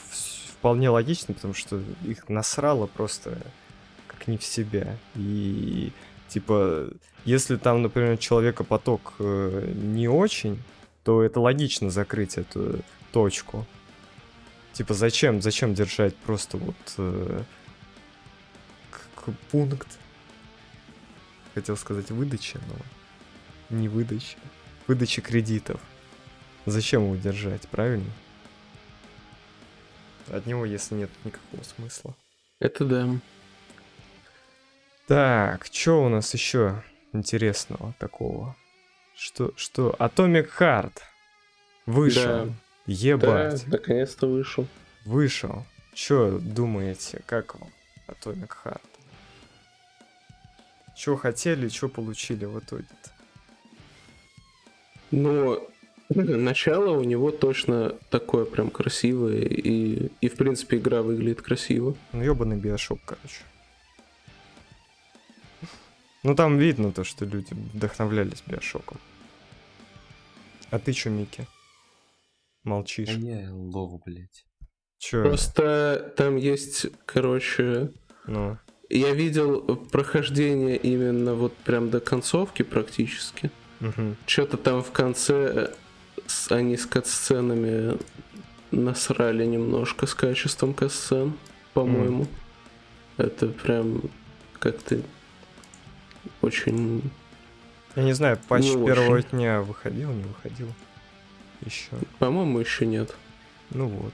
вполне логично, потому что их насрало просто как не в себя, и типа, если там, например, человекопоток э, не очень, то это логично закрыть эту точку. Типа, зачем, зачем держать просто вот э, пункт? Хотел сказать выдача, но не выдача. Выдача кредитов. Зачем его держать, правильно? От него, если нет никакого смысла. Это да. Так, что у нас еще интересного такого? Что, что? Atomic Heart вышел. Да. Ебать, Да, наконец-то вышел. вышел. Че думаете, как вам Atomic Heart? Че хотели, что получили в итоге-то? Но начало у него точно такое прям красивое, и, и в принципе игра выглядит красиво. Ну, ебаный биошок, короче. Ну, там видно то, что люди вдохновлялись биошоком. А ты чё, Микки? А Молчишь. я лову, блядь. Чё? Просто там есть, короче, Ну, я видел прохождение именно вот прям до концовки практически. мгм. Что-то там в конце э, с- они с катсценами насрали немножко с качеством катсцен, по-моему. Это прям как-то очень... Я не знаю, патч Не первого очень. дня выходил, не выходил. Еще. По-моему, еще нет. Ну вот.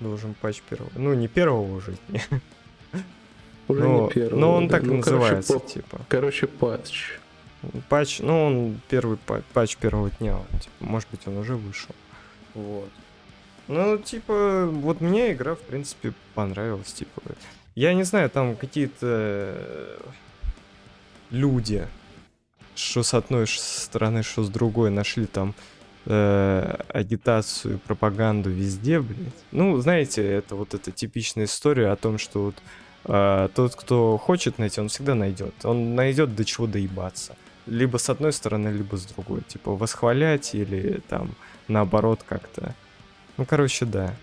Должен патч первого. Ну, не первого уже. Уже но, не первый. но он да. так Ну, короче, называется, по- типа. Короче, патч. Патч, ну, он первый па- патч первого дня. он, типа, может быть, он уже вышел. Вот. Ну, типа, вот мне игра, в принципе, понравилась. Типа, я не знаю, там какие-то э, люди, что с одной стороны, что с другой, нашли там э, агитацию, пропаганду везде, блядь. Ну, знаете, это вот эта типичная история о том, что вот а, тот, кто хочет найти, он всегда найдет. Он найдет до чего доебаться. Либо с одной стороны, либо с другой. Типа восхвалять или там наоборот как-то. Ну, короче, да.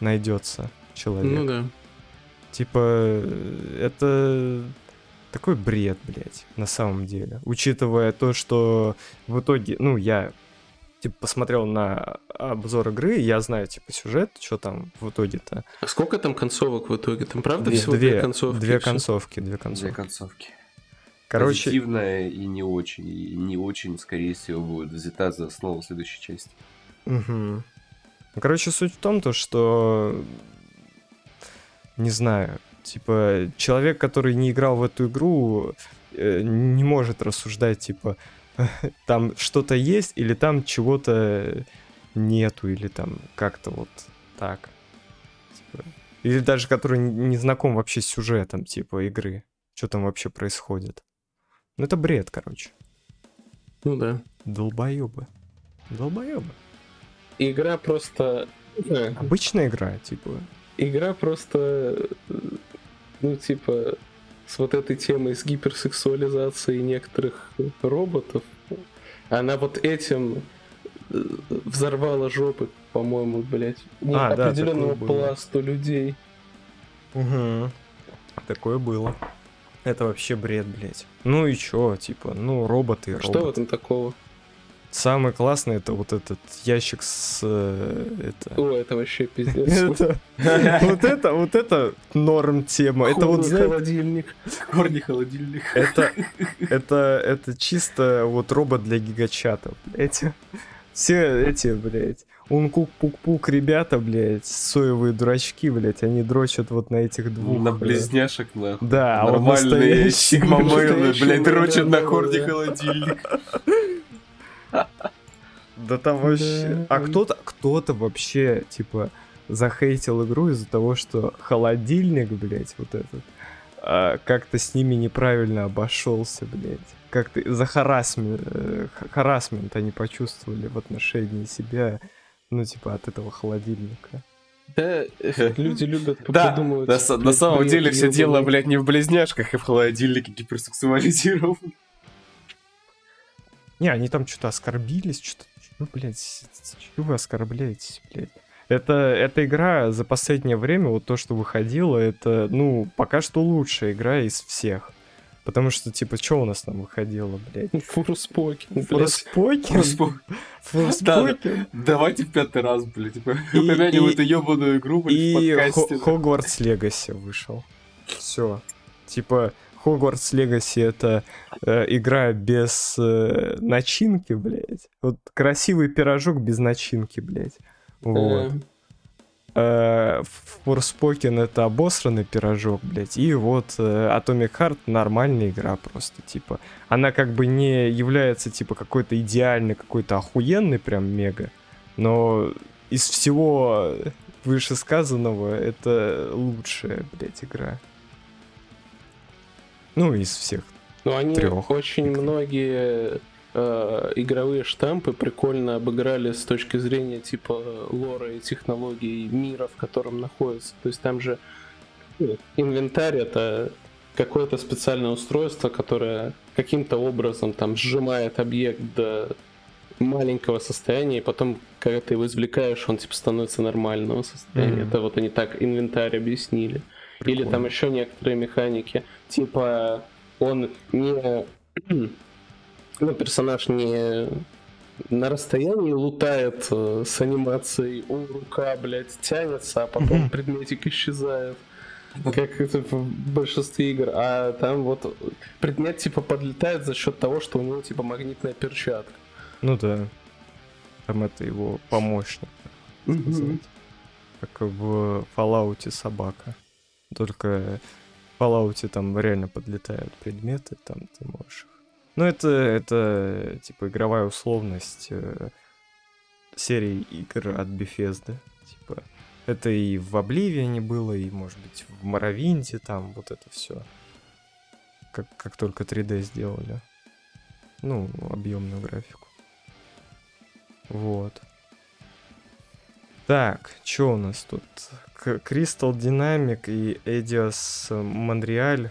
Найдется человек. Ну да. Типа, э, это такой бред, блядь, на самом деле. Учитывая то, что в итоге, ну, я типа посмотрел на обзор игры, я знаю, типа, сюжет, что там в итоге-то. А сколько там концовок в итоге? Там правда Две, всего две, две концовки? две и всё? концовки, две Две концовки. концовки. Короче, Позитивная и не очень. И не очень, скорее всего, будет взята за основу следующей части. Ну, Короче, суть в том, то, что не знаю, типа, человек, который не играл в эту игру, э, не может рассуждать, типа, там что-то есть, или там чего-то нету, или там как-то вот так. Типа, Или даже который не знаком вообще с сюжетом, типа, игры. Что там вообще происходит. Ну, это бред, короче. Ну да. Долбоебы. Долбоебы. Игра просто... Обычная игра, типа. Игра просто... э, Ну, типа, с вот этой темой, с гиперсексуализацией некоторых роботов, она вот этим э, взорвала жопы, по-моему, блядь, А, да, было. пласту людей. Угу. Такое было. Это вообще бред, блядь. Ну и чё, типа, ну роботы, А Что в роботы. этом такого? Самое классное это вот этот ящик с... э, это... О, это вообще пиздец. Вот это, вот это норм тема. Это вот, холодильник. Корни холодильник. это, это, это чисто вот робот для гигачатов, блядь. Все эти, блядь, ункук-пук-пук ребята, блядь, соевые дурачки, блядь, они дрочат вот на этих двух. На близняшек, нахуй. Да, а Нормальные настоящие блядь, дрочат на да. холодильник. Да там вообще... А кто-то, кто-то вообще, типа, захейтил игру из-за того, что холодильник, блядь, вот этот, а, как-то с ними неправильно обошелся, блядь. Как-то за харасмент, харасмент они почувствовали в отношении себя, ну, типа, от этого холодильника. Да, э, люди любят Да, придумывать. на, са- на самом деле все дело, блядь, не в близняшках и в холодильнике гиперсексуализирован. Не, они там что-то оскорбились, что-то... Ну, блядь, чего вы оскорбляетесь, блядь? Это, эта игра за последнее время, вот то, что выходило, это, ну, пока что лучшая игра из всех. Потому что, типа, что у нас там выходило, блядь? Фурспокен, блядь. Форспокер? Форспокер? Давайте в пятый раз, блядь, типа, И- упомянем и- эту ебаную игру, блядь, И в подкасте. Хо- Хогвартс Легаси вышел. Все. Типа, Хогвартс Легаси это э, игра без э, начинки, блядь. Вот красивый пирожок без начинки, блядь. Вот. Э, Э, это обосранный пирожок, блядь. И вот э, Atomic Heart нормальная игра просто, типа. Она как бы не является, типа, какой-то идеальной, какой-то охуенной прям мега. Но из всего вышесказанного это лучшая, блядь, игра. Ну, из всех. Ну, они Трёх. очень многие э, игровые штампы прикольно обыграли с точки зрения типа лора и технологий мира, в котором находится. То есть там же ну, инвентарь это какое-то специальное устройство, которое каким-то образом там сжимает объект до маленького состояния, и потом, когда ты его извлекаешь, он типа становится нормального состояния. Мгм. Это вот они так инвентарь объяснили. Или там Прикольно. еще некоторые механики. Типа он не... Ну, персонаж не на расстоянии лутает э, с анимацией «О, рука, блядь, тянется, а потом предметик исчезает». Как это в большинстве игр. А там вот предмет типа подлетает за счет того, что у него типа магнитная перчатка. Ну да. Там это его помощник, так сказать. Как в Fallout собака. Только в Fallout там реально подлетают предметы, там ты можешь. Ну это, это типа игровая условность э, серии игр от Bethesda. Типа, это и в Обливиане было, и, может быть, в Моровинде там вот это все. Как, как только 3D сделали. Ну, объемную графику. Вот. Так, что у нас тут? Crystal Dynamic и Eidos Montreal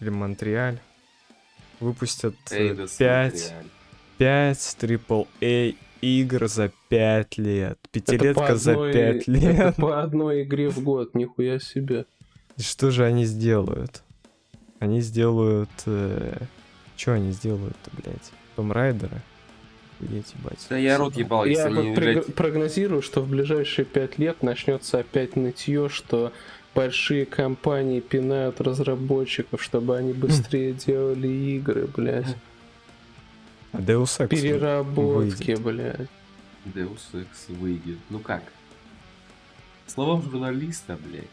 или Монреаль выпустят Эйдос 5, Монреаль. 5 AAA игр за 5 лет. Это Пятилетка за одной- 5 это лет. по одной игре в год, нихуя себе. И Что же они сделают? Они сделают... Что они сделают-то, блядь? Том Райдера? Охуеть, ебать. Да я рот ебал, если Я они, вот блядь, прогнозирую, что в ближайшие пять лет начнется опять нытье, что большие компании пинают разработчиков, чтобы они быстрее делали игры, блядь. А Deus Ex Переработки, выйдет. блядь. Deus Ex выйдет. Ну как? Словам журналиста, блядь.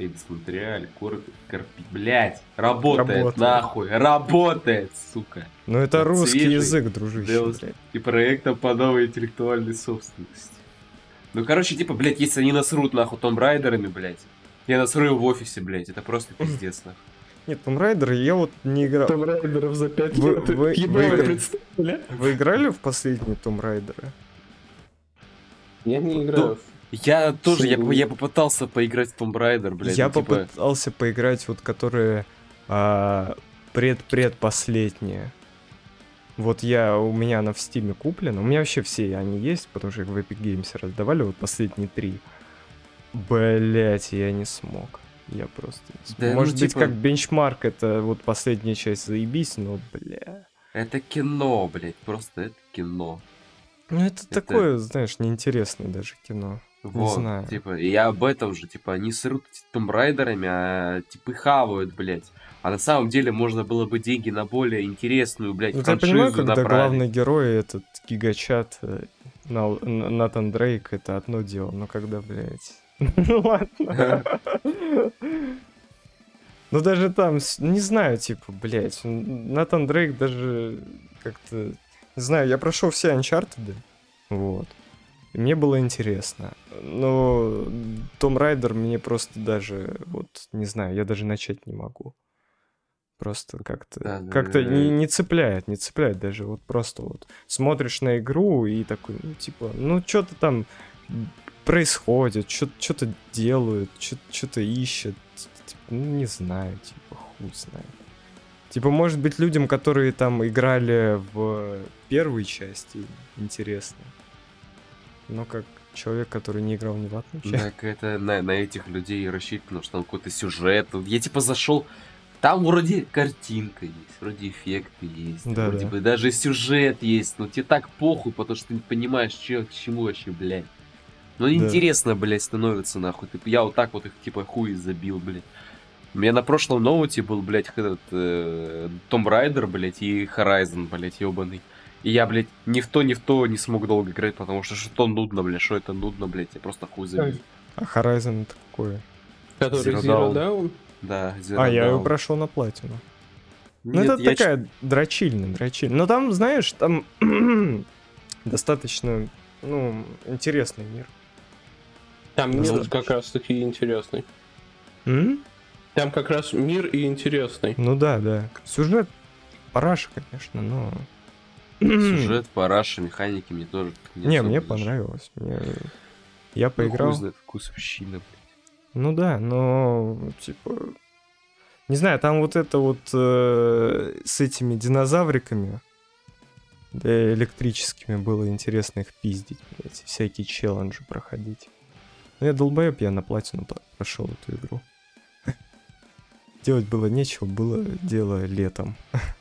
Эйдс Монреаль, Кор... Карпи... Блядь, работает, Работает. нахуй, работает, сука. Ну это Вот русский свежий язык, дружище. Блядь. и проектом по новой интеллектуальной собственности. Ну, короче, типа, блядь, если они насрут, нахуй, Том Райдерами, блядь, я насру его в офисе, блядь, это просто пиздец, нахуй. Нет, Tomb Raider я вот не играл. Tomb Raider ов за пять Вы- лет. вы- вы- представили? Вы играли в последний Tomb Raider а? Я не играю. Я тоже, я, я попытался поиграть в Tomb Raider, блядь, я ну, типа, попытался поиграть вот которые а, пред-предпоследние. Вот я, у меня она в Steam е куплена. У меня вообще все они есть, потому что их в Epic Games раздавали, вот последние три. Блять, я не смог. Я просто не смог. Да, ну, Может быть, типа- как бенчмарк, это вот последняя часть заебись, но, бля. это кино, блядь, просто это кино. Ну, это, такое, знаешь, неинтересное даже кино. Вот, знаю. типа, и я об этом же, типа, они срут Том Райдерами, а типа хавают, блядь. А на самом деле можно было бы деньги на более интересную, блядь, Ну, франшизу понимаю, когда направить. главный герой этот гигачат э, Натан Дрейк, это одно дело, но когда, блядь... Ну ладно. Ну даже там, не знаю, типа, блядь, Натан Дрейк даже как-то... Не знаю, я прошел все Uncharted, вот. И мне было интересно. Но Том Райдер мне просто даже, вот, не знаю, я даже начать не могу. Просто как-то Да, да, как-то да. не, не цепляет, не цепляет даже. Вот просто вот смотришь на игру и такой, ну, типа, ну, что-то там происходит, что-то делают, что-то ищут. Типа, ну, не знаю, типа, хуй знает. Типа, может быть, людям, которые там играли в первой части, интересно. Но как человек, который не играл ни в одну часть. Так это на, на этих людей и рассчитано, что там какой-то сюжет. Я типа зашел, там вроде картинка есть, вроде эффекты есть, Да, вроде да. бы даже сюжет есть, но тебе так похуй, потому что ты не понимаешь, че, к чему вообще, блядь. Ну интересно, блядь, становится нахуй. Я вот так вот их типа хуй забил, блядь. У меня на прошлом ноуте был, блядь, этот э, Том Райдер, блядь, и Horizon, блядь, ебаный. И я, блядь, ни в то, ни в то не смог долго играть, потому что что нудно, блядь, что это нудно, блядь, я просто хуй забил. А Horizon это какое? Который Zero Zero Dawn. Dawn? Да, А, я Zero его прошел на платину. Ну, это я такая дрочильная, дрочильная. Но там, знаешь, там достаточно, ну, интересный мир. Там мир да. как раз таки интересный. М? Там как раз мир и интересный. Ну да, да. Сюжет параша, конечно, но... Сюжет, параша, механики мне тоже Не, особо мне понравилось. Мне- Я Ну, поиграл. знает, вкусовщина, блядь. Ну да, но типа. Не знаю, там вот это вот э, с этими динозавриками. Да электрическими было интересно их пиздить, блядь, всякие челленджи проходить. Ну я долбоеб, я на платину прошел эту игру. Делать было нечего, было дело летом.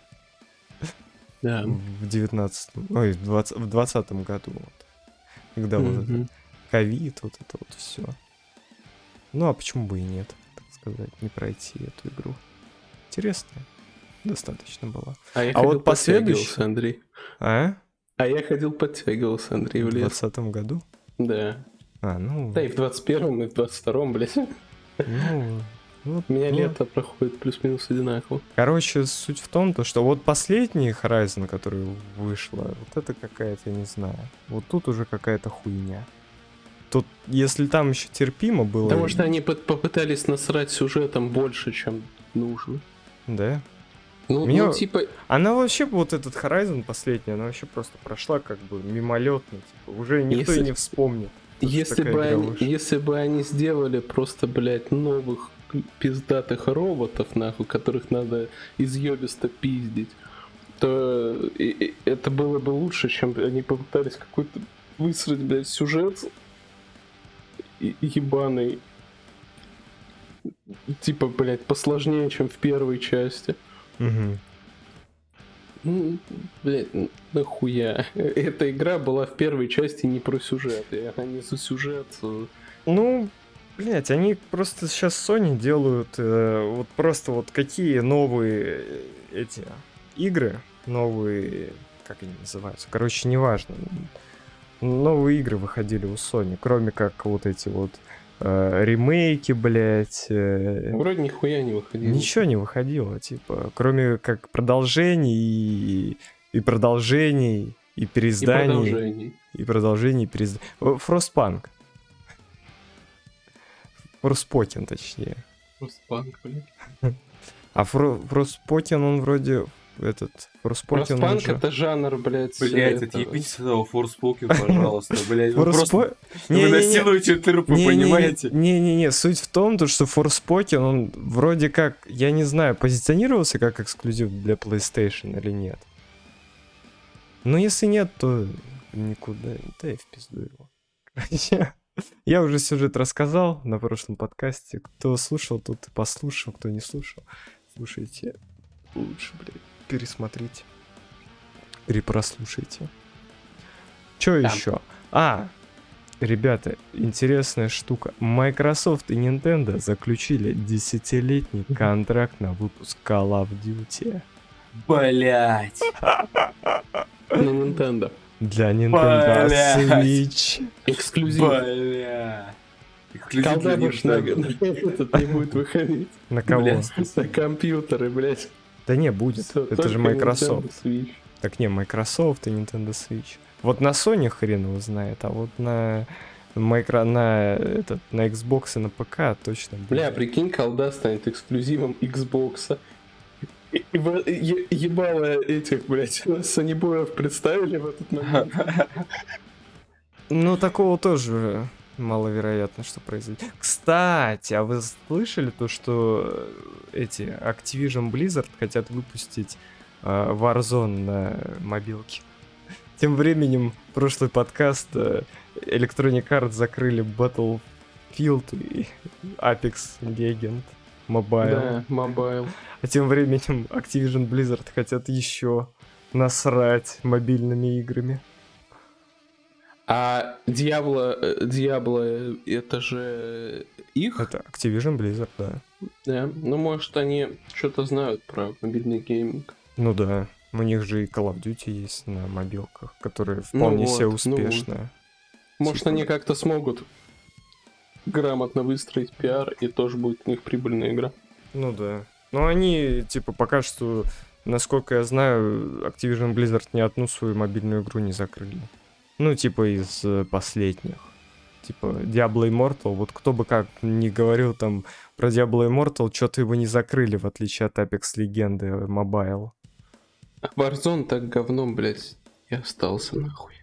Да. В 19 ой, в 20, в 20 году. Вот. Когда вот это Мгм. ковид, вот это вот все. Ну а почему бы и нет, так сказать, не пройти эту игру. Интересная достаточно была. А я А ходил вот последующий- подтягивался, Андрей. А? А я ходил подтягивался, Андрей, В в лес. 20 году? Да. А, ну... Да, и в 21-м, и в 22-м, блядь. Ну, вот, У меня ну, лето проходит плюс-минус одинаково. Короче, суть в том, то, что вот последний Horizon, который вышла, вот это какая-то, не знаю. Вот тут уже какая-то хуйня. Тут, если там еще терпимо было... Потому что они попытались насрать сюжетом больше, чем нужно. Да? Ну, Меня- ну, типа, Она вообще, вот этот Horizon последний, она вообще просто прошла как бы мимолетно. Типа, уже никто Если- и не вспомнит. если бы, они, если бы они сделали просто, блядь, новых пиздатых роботов, нахуй, которых надо изъебисто пиздить, то и- и это было бы лучше, чем они попытались какой-то высрать, блядь, сюжет и- ебаный. Типа, блядь, посложнее, чем в первой части. Мгм. Ну, блядь, нахуя? Эта игра была в первой части не про сюжет, и она за сюжет. э, Ну, блять, они просто сейчас Sony делают э, вот просто вот какие новые э, эти игры, новые, как они называются, короче, неважно. Новые игры выходили у Sony, кроме как вот эти вот э, ремейки, блять. Вроде нихуя не выходило. Ничего не выходило, типа, кроме как продолжений и, и продолжений, и И переизданий. продолжений. И продолжение перезда... Фростпокен, точнее. Просто панк, блядь. А Фро... Frostpoken, он вроде этот... Он Просто же... это жанр, блядь. Блять, это- отъебитесь с этого Forspoken, пожалуйста, блять. Вы просто вы насилуете труп, Не-не-не, понимаете? Не-не-не, суть в том, то, что Forspoken, он вроде как, я не знаю, позиционировался как эксклюзив для PlayStation или нет. Но если нет, то никуда, да и в пизду его. Я уже сюжет рассказал на прошлом подкасте. Кто слушал, тот и послушал, кто не слушал. Слушайте, лучше, блядь, пересмотрите. Перепрослушайте. Чё Да. еще? А, ребята, интересная штука. Microsoft и Nintendo заключили десятилетний контракт на выпуск Call of Duty Блять. На Nintendo. Для Nintendo Блядь. Switch. Эксклюзив. Бля. Эксклюзив Колда для Nintendo. этот не будет выходить. На кого? Блядь. На компьютеры, блядь. Да не, будет. Это же Microsoft. Так не, Microsoft и Nintendo Switch. Вот на Sony хрен его знает, а вот на микро, на этот, на Xbox и на ПК точно. будет. Бля, прикинь, колда станет эксклюзивом Xbox. И- и в- е- Ебало этих, блядь, санибоев представили в этот момент. Ну, такого тоже маловероятно, что произойдет. Кстати, а вы слышали то, что эти Activision Blizzard хотят выпустить э, Warzone на мобилке? Тем временем прошлый подкаст э, Electronic Arts закрыли Battlefield и Apex Legend Mobile. Да, mobile. А тем временем Activision Blizzard хотят еще насрать мобильными играми. А Diablo, э, это же их? Это Activision Blizzard, да. Да. Ну, может, они что-то знают про мобильный гейминг. Ну да, у них же и Call of Duty есть на мобилках, которые вполне вот, себе ну вот. успешные. Может, Типа- они как-то смогут грамотно выстроить пиар, и тоже будет у них прибыльная игра. Ну да. Но они, типа, пока что, насколько я знаю, Activision Blizzard ни одну свою мобильную игру не закрыли. Ну, типа, из э, последних. Типа, Diablo Immortal, вот кто бы как ни говорил там про Diablo Immortal, что-то его не закрыли, в отличие от Apex Легенды Mobile. А Warzone так говном, блядь, и остался нахуй.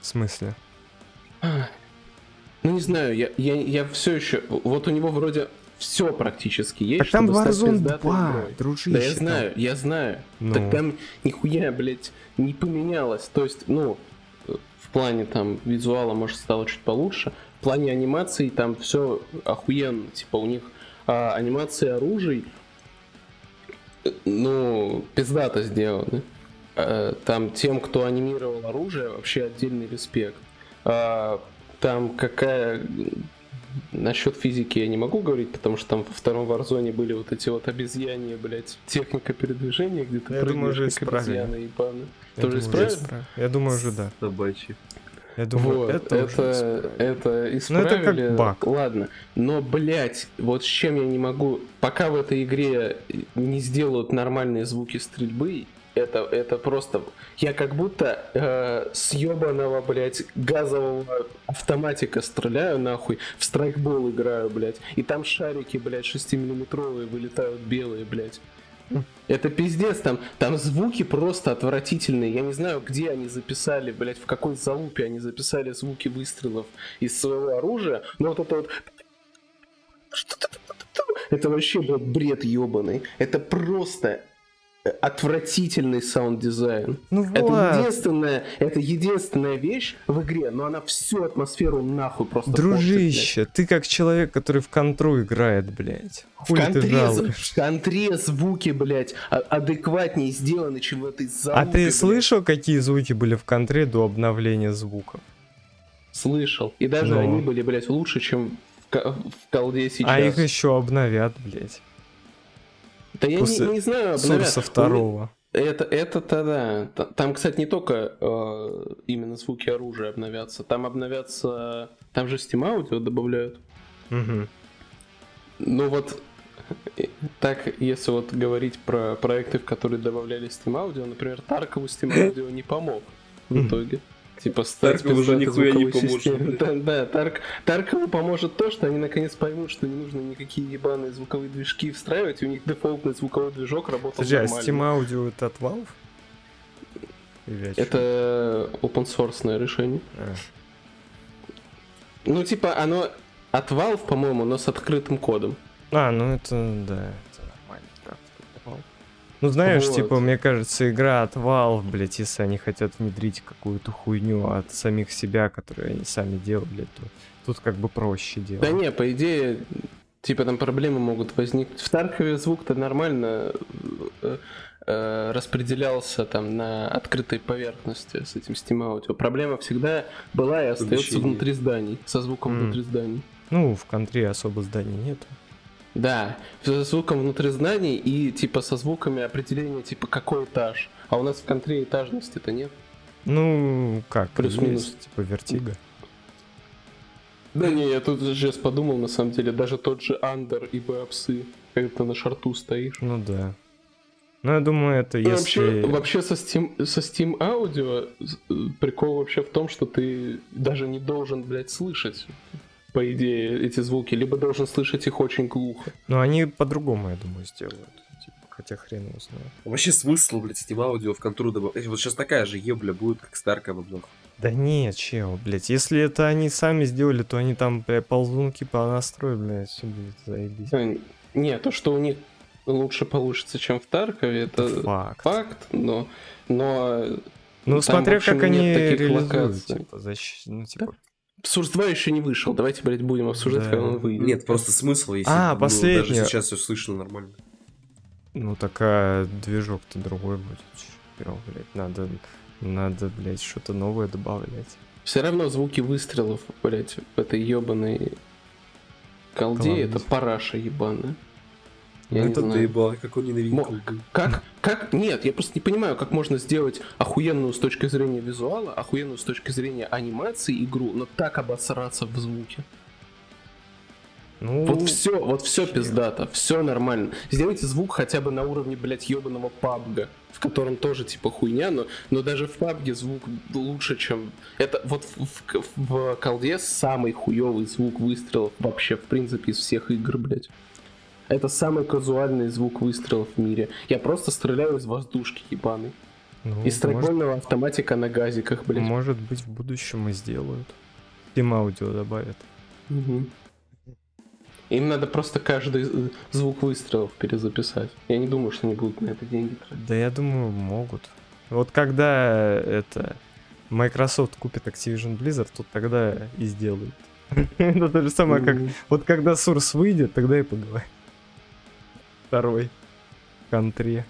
В смысле? А, Ну не знаю, я, я, я все еще. Вот у него вроде все практически есть, Так там Warzone пиздатой 2, игрой. дружище. Да я там. знаю, я знаю. Ну. Так там нихуя, блядь, не поменялось. То есть, ну, в плане там визуала, может, стало чуть получше. В плане анимации там все охуенно. Типа у них а, анимации оружий, ну, пиздато сделаны. Э, Там тем, кто анимировал оружие, вообще отдельный респект. А, Там какая... Насчет физики я не могу говорить, потому что там во втором Варзоне были вот эти вот обезьяния, блядь, техника передвижения, где ты Я думаю, уже исправили. обезьяна ебаная. Я Тоже думаю, исправили? уже исправили. Я думаю, уже да. Собачьи. Я думаю, вот, это, это, уже исправили. это Ну, исправили. это как баг. Ладно, но, блядь, вот с чем я не могу... Пока в этой игре не сделают нормальные звуки стрельбы, это, это просто... Я как будто э, с ёбаного, блядь, газового автоматика стреляю, нахуй, в страйкбол играю, блядь, и там шарики, блядь, 6-миллиметровые вылетают белые, блядь. Это пиздец, там, там звуки просто отвратительные. Я не знаю, где они записали, блядь, в какой залупе они записали звуки выстрелов из своего оружия. Но вот это вот... Это вообще, блядь, бред ебаный. Это просто отвратительный саунд-дизайн. Ну Это вот, единственная, это единственная вещь в игре, но она всю атмосферу нахуй просто портит, дружище, ты как человек, который в контру играет, блядь. В Хуй ты контре, в контре звуки, блядь, а- адекватнее сделаны, чем в этой залупе, А ты блядь. слышал, какие звуки были в контре до обновления звуков? Слышал. И даже Ну. они были, блядь, лучше, чем в, в колде сейчас. А их еще обновят, блядь. Да я не, не знаю, обновят. второго. Это, это-то да. Т- Там, кстати, не только э, именно звуки оружия обновятся. Там обновятся... Там же Steam Audio добавляют. Мгм. Ну вот, э, так, если вот говорить про проекты, в которые добавляли Steam Audio, например, Таркову Steam Audio не помог в итоге. Типа Таркову же пиздатой нихуя не поможет. Да, да, Тарк, Таркову поможет то, что они наконец поймут, что не нужно никакие ебаные звуковые движки встраивать, и у них дефолтный звуковой движок работал Подожди, а нормально. Steam Audio это от Valve? Или? Это open source решение. А. Ну, типа, оно от Valve, по-моему, но с открытым кодом. А, ну это, да, Ну знаешь, Вот. типа, мне кажется, игра от Valve, блядь, если они хотят внедрить какую-то хуйню от самих себя, которую они сами делали, то тут как бы проще делать. Да не, по идее, типа там проблемы могут возникнуть. В Таркове звук-то нормально э, э, распределялся там на открытой поверхности с этим Steam Audio. Проблема всегда была и остается внутри зданий, со звуком М. внутри зданий. Ну, в контре особо зданий нету. Да, со звуком внутри зданий и типа со звуками определения типа какой этаж. А у нас в контре этажности-то нет. Ну, как, Плюс-минус. типа вертига. Да не, я тут сейчас подумал, на самом деле, даже тот же Андер и Бэпсы, когда ты на шарту стоишь. Ну да. Ну, я думаю, это Ну, если... Вообще, вообще со, Steam, со Steam Audio э, прикол вообще в том, что ты даже не должен, блядь, слышать, по идее, эти звуки, либо должен слышать их очень глухо. Ну, они по-другому, я думаю, сделают. Типа, хотя хрен его знает. Вообще смысл, блядь, Steam аудио в контру добавлять? Вот сейчас такая же ебля будет, как Старка в обзор. Да нет, чел, блядь, если это они сами сделали, то они там, бля, ползунки понастроили, блядь, все будет заебись. Э, Не, то, что у них лучше получится, чем в Таркове, это Факт. факт, но... но Ну, там, смотря общем, как они реализуют, локаций. типа, защ- ну, типа... Сурс 2 еще не вышел, давайте, блядь, будем обсуждать, Да. когда он выйдет. Нет, просто смысл, если А, последнее. даже сейчас все слышно нормально. Ну, такая движок-то другой будет. Чё, блядь, надо, надо, блядь, что-то новое добавлять. Все равно звуки выстрелов, блядь, в этой ебаной колде, Колде. это параша ебаная. Я не это знаю. доебал, как он ненавидит Мо-. Как, как, нет, я просто не понимаю, как можно сделать охуенную с точки зрения визуала, охуенную с точки зрения анимации игру, но так обосраться в звуке. Ну, Вот все, вот все пиздато, все нормально. Сделайте звук хотя бы на уровне, блядь, ебаного пабга, в котором тоже типа хуйня, но, но даже в пабге звук лучше, чем... Это вот в, в, в колде самый хуёвый звук выстрелов вообще, в принципе, из всех игр, блядь. Это самый казуальный звук выстрелов в мире. Я просто стреляю из воздушки, ебаный. ну, Из может, страйкбольного автоматика на газиках, блядь. может быть, в будущем и сделают. Steam аудио добавят. Мгм. Им надо просто каждый э, звук выстрелов перезаписать. Я не думаю, что они будут на это деньги тратить. Да я думаю, могут. Вот когда это Microsoft купит Activision Blizzard, то тогда и сделают. Это то же самое, как вот когда Source выйдет, тогда и поговорим. Второй. Контре.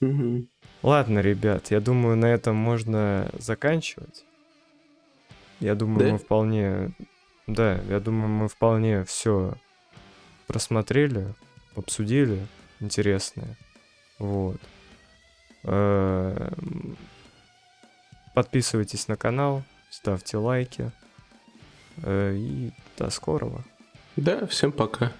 Мгм. Ладно, ребят, я думаю, на этом можно заканчивать. Я думаю, Да? мы вполне... Да, я думаю, мы вполне все просмотрели, обсудили. Интересное. Вот. Эм, Подписывайтесь на канал, ставьте лайки. Э, И до скорого. Да, всем пока.